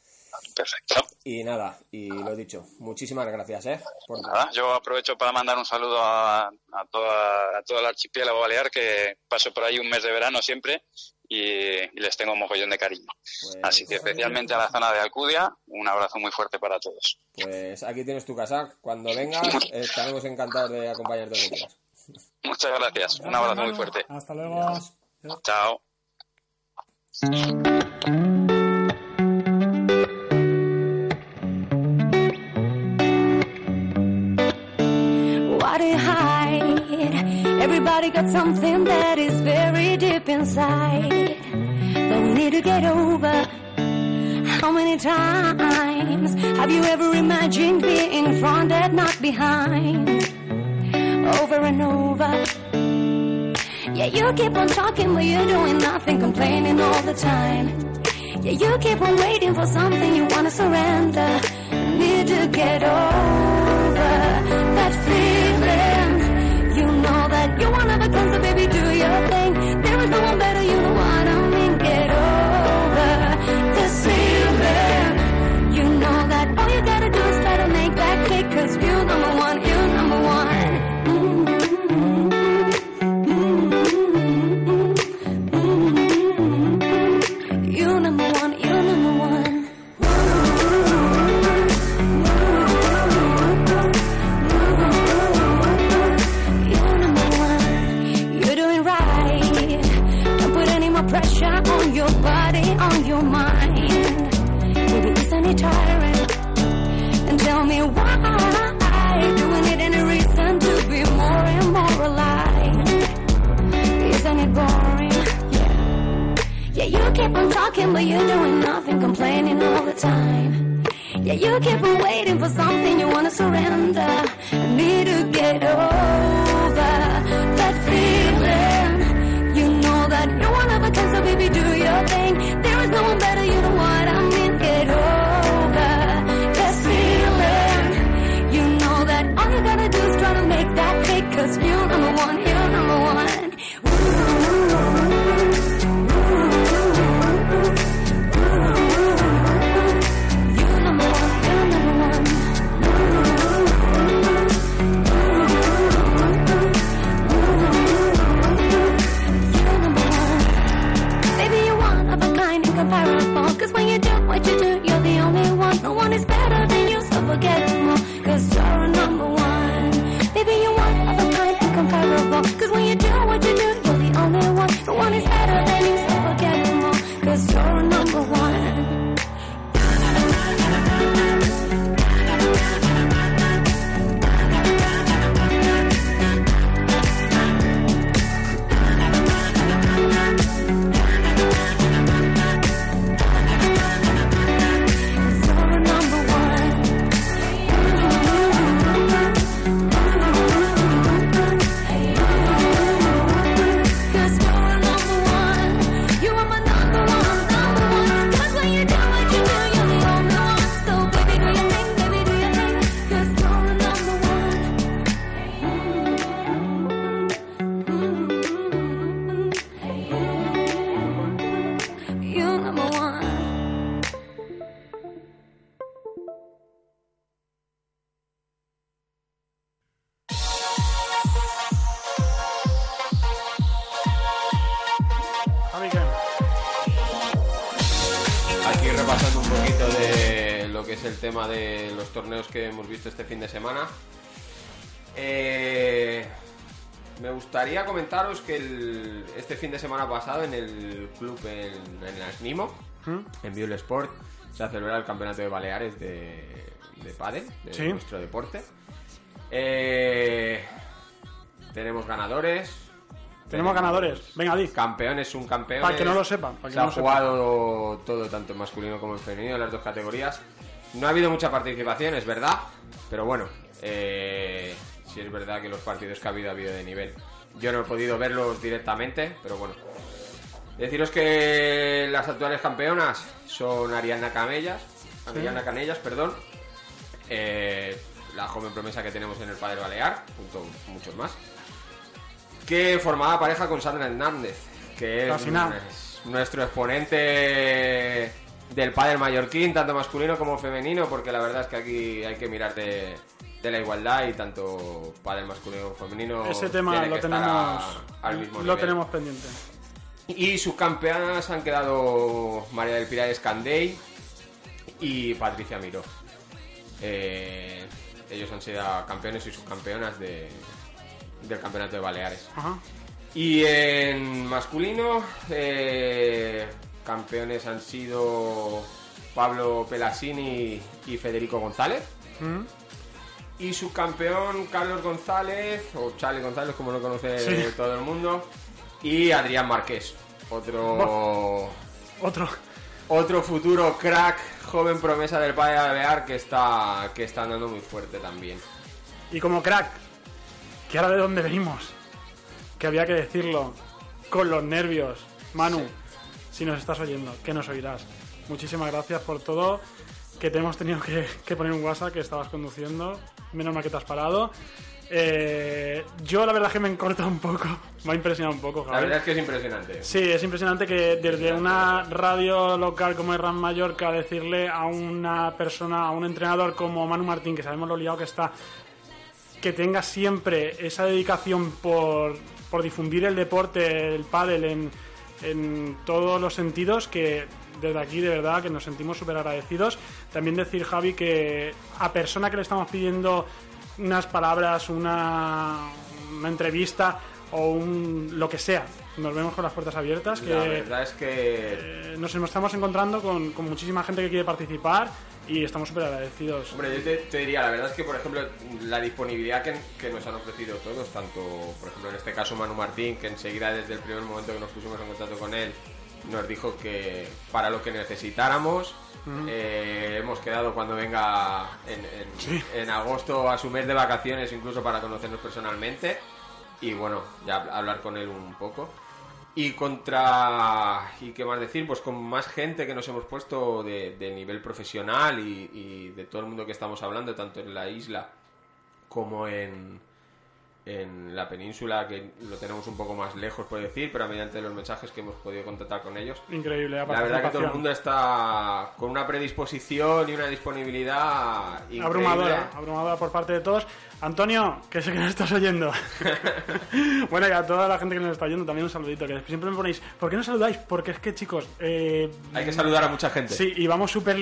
Perfecto. Y nada, y lo dicho, muchísimas gracias, ¿eh? Por. Nada, yo aprovecho para mandar un saludo a, a, toda, a todo el archipiélago balear, que paso por ahí un mes de verano siempre y, y les tengo un mogollón de cariño. Pues, Así que especialmente a la zona de Alcudia, un abrazo muy fuerte para todos. pues aquí tienes tu casa. Cuando vengas, estaremos encantados de acompañarte donde quieras. Muchas gracias, un abrazo muy fuerte. Hasta luego. Chao. Everybody got something that is very deep inside need to get over. How many times have you ever imagined being fronted, not behind? Over and over. Yeah, you keep on talking, but you're doing nothing, complaining all the time. Yeah, you keep on waiting for something you wanna surrender. Need to get over that feeling. You know that you're one of a keep on talking, but you're doing nothing, complaining all the time. Yeah, you keep on waiting for something you wanna surrender. Need to get over that feeling. You know that you're one a kind, so baby, do your thing. There is no one better, you know what I mean. Get over that feeling. You know that all you gotta do is try to make that click, cause you're you're one. Pasado en el club en, en el Asnimo, en Viol Sport, se ha celebrado el campeonato de Baleares de, de pádel, de Sí. nuestro deporte. Eh, tenemos ganadores. Tenemos ganadores. Venga, di. Campeones, un campeón. Para que no lo sepan, Se no ha jugado todo, tanto en masculino como en femenino, en las dos categorías. No ha habido mucha participación, es verdad, pero bueno, eh, sí es verdad que los partidos que ha habido ha habido de nivel. Yo no he podido verlos directamente, pero bueno. Deciros que las actuales campeonas son Ariana Camellas, Ariana Canellas, perdón, eh, la joven promesa que tenemos en el Padre Balear, junto a muchos más, que formaba pareja con Sandra Hernández, que es, nuestro exponente del Padre Mallorquín, tanto masculino como femenino, porque la verdad es que aquí hay que mirar de, de la igualdad y tanto Padre masculino como femenino. Ese tema lo tenemos, a- al mismo lo nivel. tenemos pendiente. Y sus campeonas han quedado María del Pilar Escandey y Patricia Miró. Eh, ellos han sido campeones y subcampeonas de, del campeonato de Baleares. Ajá. Y en masculino, eh, campeones han sido Pablo Pelasini y Federico González. Mm. Y subcampeón Carlos González, o Charlie González, como lo conoce Sí. todo el mundo. Y Adrián Marqués, otro, Otro. otro futuro crack, joven promesa del Padre Balear que está, que está andando muy fuerte también. Y como crack, que ahora de dónde venimos, que había que decirlo, con los nervios. Manu, si nos estás oyendo, que nos oirás. Muchísimas gracias por todo, que te hemos tenido que, que poner un WhatsApp que estabas conduciendo, menos mal que te has parado. Eh, yo la verdad es que me he encortado un poco, me ha impresionado un poco, La verdad es que es impresionante. Sí, es impresionante que desde una radio local como es Ram Mallorca decirle a una persona, a un entrenador como Manu Martín, que sabemos lo liado que está, que tenga siempre esa dedicación por, por difundir el deporte, el pádel en, en todos los sentidos, que desde aquí de verdad que nos sentimos súper agradecidos. También decir, Javi, que a persona que le estamos pidiendo unas palabras, una, una entrevista o un, lo que sea, nos vemos con las puertas abiertas. Que, La verdad es que eh, nos estamos encontrando con, con muchísima gente que quiere participar y estamos súper agradecidos. Hombre, yo te, te diría, la verdad es que, por ejemplo, la disponibilidad que, que nos han ofrecido todos, tanto, por ejemplo, en este caso Manu Martín, que enseguida desde el primer momento que nos pusimos en contacto con él, nos dijo que para lo que necesitáramos, eh, hemos quedado cuando venga en, en- en agosto a su mes de vacaciones, incluso para conocernos personalmente. Y bueno, ya hab- hablar con él un poco. Y contra. ¿Y qué más decir? Pues con más gente que nos hemos puesto de, de nivel profesional y, y de todo el mundo que estamos hablando, tanto en la isla como en, en la península, que lo tenemos un poco más lejos, por decir, pero mediante los mensajes que hemos podido contactar con ellos. Increíble la La verdad que todo el mundo está con una predisposición y una disponibilidad increíble. Abrumadora, abrumadora por parte de todos. Antonio, que sé que nos estás oyendo. bueno, y a toda la gente que nos está oyendo también un saludito. Que siempre me ponéis, ¿por qué no saludáis? Porque es que, chicos, eh, Hay que saludar a mucha gente. Sí, y vamos súper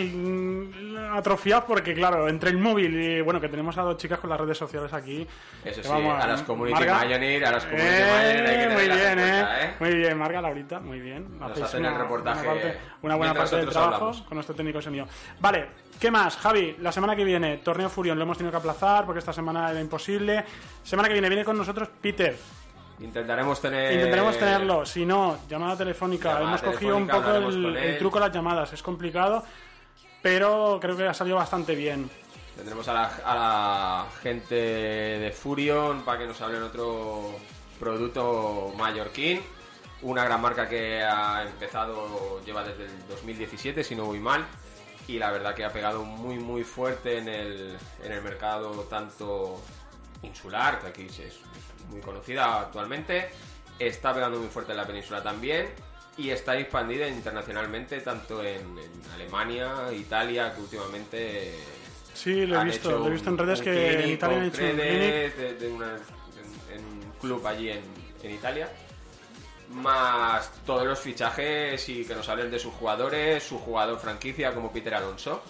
atrofiados porque, claro, entre el móvil y, bueno, que tenemos a dos chicas con las redes sociales aquí. Eso sí, a las community manager, a las community Eh, manager muy bien, cuenta, eh. ¿eh? Muy bien, Marga, Laurita, muy bien. Nos Hacéis hacen el reportaje Una, parte- una buena parte del trabajo hablamos. con nuestro técnico sonido. Vale, ¿qué más? Javi, la semana que viene, Torneo Furion, lo hemos tenido que aplazar porque esta semana era imposible. Semana que viene viene con nosotros Peter. Intentaremos tener. Intentaremos tenerlo, si no, llamada telefónica. Llamada Hemos cogido un poco el, el truco de las llamadas, es complicado, pero creo que ha salido bastante bien. Tendremos a la, a la gente de Furion para que nos hablen otro producto mallorquín. Una gran marca que ha empezado, lleva desde el 2017, si no voy mal. Y la verdad que ha pegado muy, muy fuerte en el, en el mercado tanto insular, que aquí es, es muy conocida actualmente. Está pegando muy fuerte en la península también. Y está expandida internacionalmente, tanto en, en Alemania, Italia, que últimamente Sí, lo he visto, lo he visto en redes que en Italia han hecho un clinic. de, de una- en, en un club allí en, en Italia. Más todos los fichajes y que nos hablen de sus jugadores, su jugador franquicia como Peter Alonso.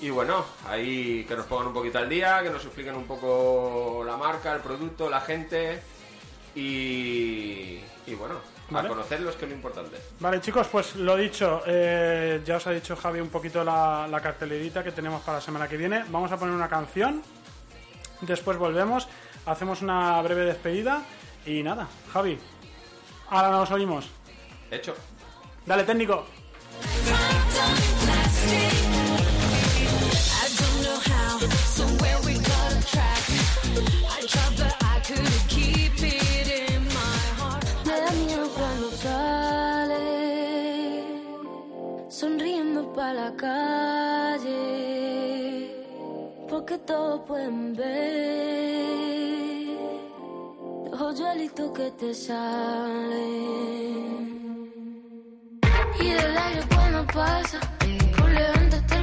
Y bueno, ahí que nos pongan un poquito al día, que nos expliquen un poco la marca, el producto, la gente. Y, y bueno, Vale. a conocerlos que es lo importante. Vale, chicos, pues lo dicho, eh, ya os ha dicho Javi un poquito la, la cartelerita que tenemos para la semana que viene. Vamos a poner una canción, después volvemos, hacemos una breve despedida y nada, Javi, ahora nos oímos. Hecho. Dale, técnico. Me da miedo cuando sale, sonriendo para la calle, porque todos pueden ver los hoyuelitos que te salen. Y del aire cuando pasa, por levantarte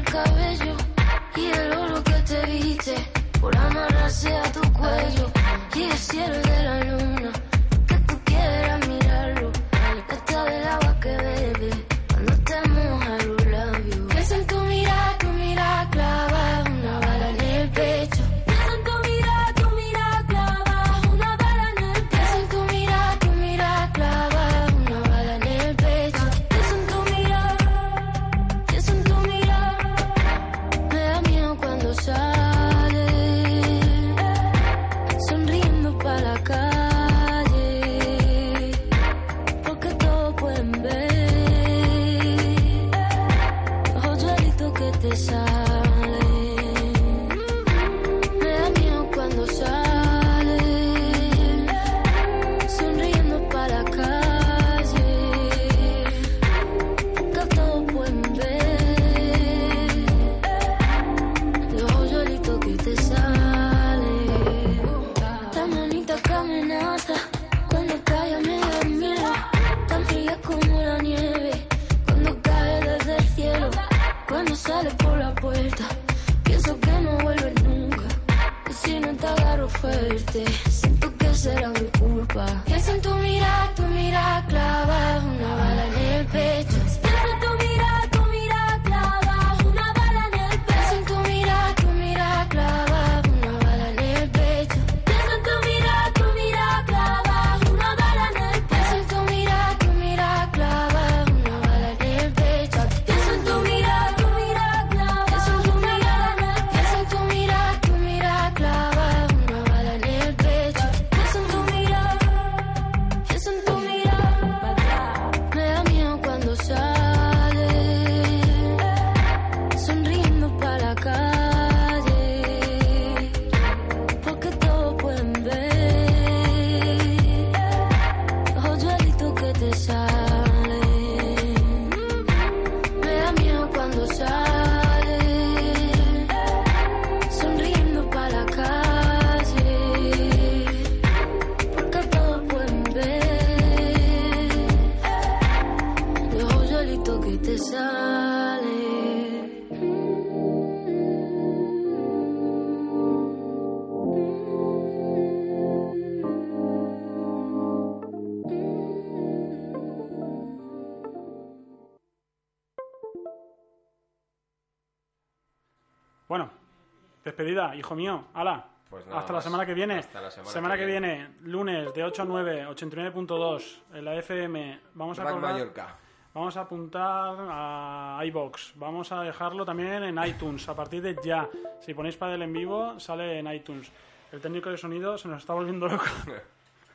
despedida, hijo mío. Hala. Pues nada Hasta la semana que viene. Hasta la semana que que viene, lunes de 8 a 9, 89.2 en la FM. Vamos a Rack Mallorca. Vamos a apuntar a iBox. Vamos a dejarlo también en iTunes a partir de ya. Si ponéis Padel en vivo, sale en iTunes. El técnico de sonido se nos está volviendo loco.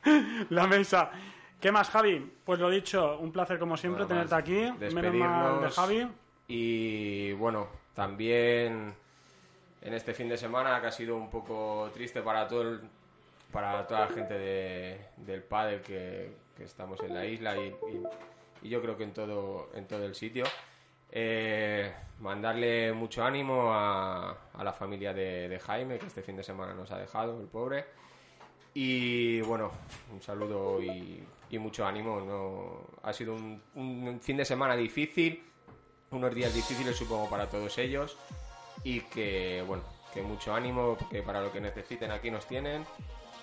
la mesa. ¿Qué más, Javi? Pues lo dicho, un placer como siempre tenerte aquí. Menos mal de Javi. Y bueno, también en este fin de semana que ha sido un poco triste para todo el- para toda la gente de- del pádel que, estamos en la isla y, yo creo que en todo en todo el sitio. Eh, mandarle mucho ánimo a, la familia de, Jaime que este fin de semana nos ha dejado el pobre. Y bueno, un saludo y, y mucho ánimo. No, ha sido un fin de semana difícil, unos días difíciles supongo para todos ellos y que bueno, que mucho ánimo porque para lo que necesiten aquí nos tienen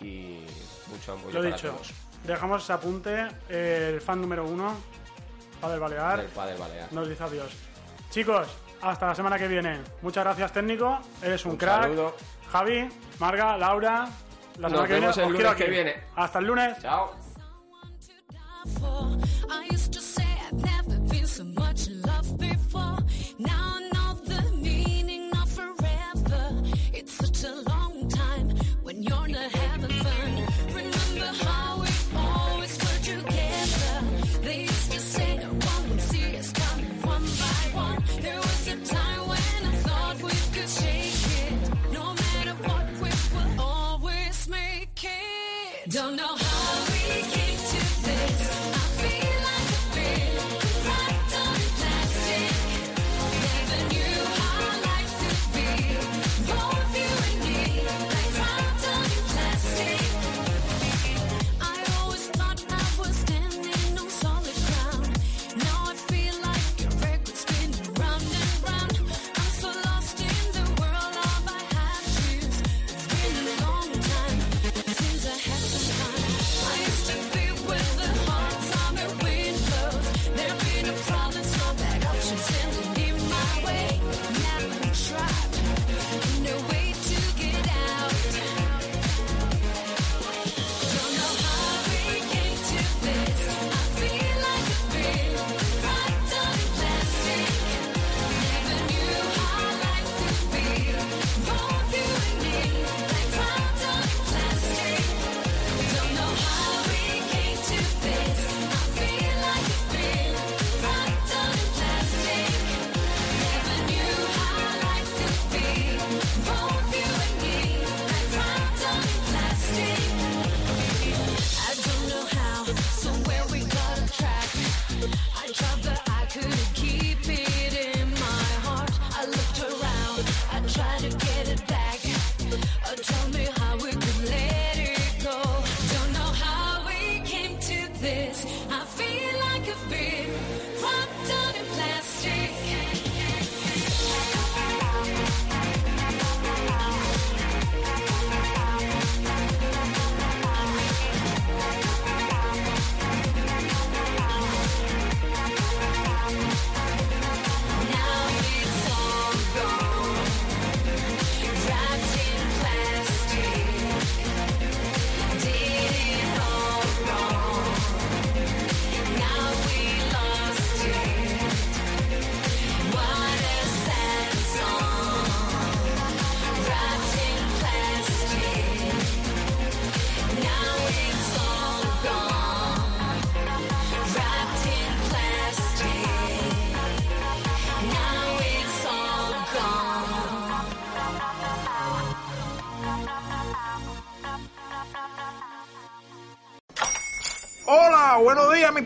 y mucho apoyo Lo dicho, todos. dejamos ese apunte. El fan número uno, Padel Balear, Del Padel Balear. nos dice adiós. Chicos, hasta la semana que viene. Muchas gracias, técnico. Eres un, Un crack. saludo. Javi, Marga, Laura. La Nos semana que vemos viene, el os quiero lunes que aquí. viene. Hasta el lunes. Chao.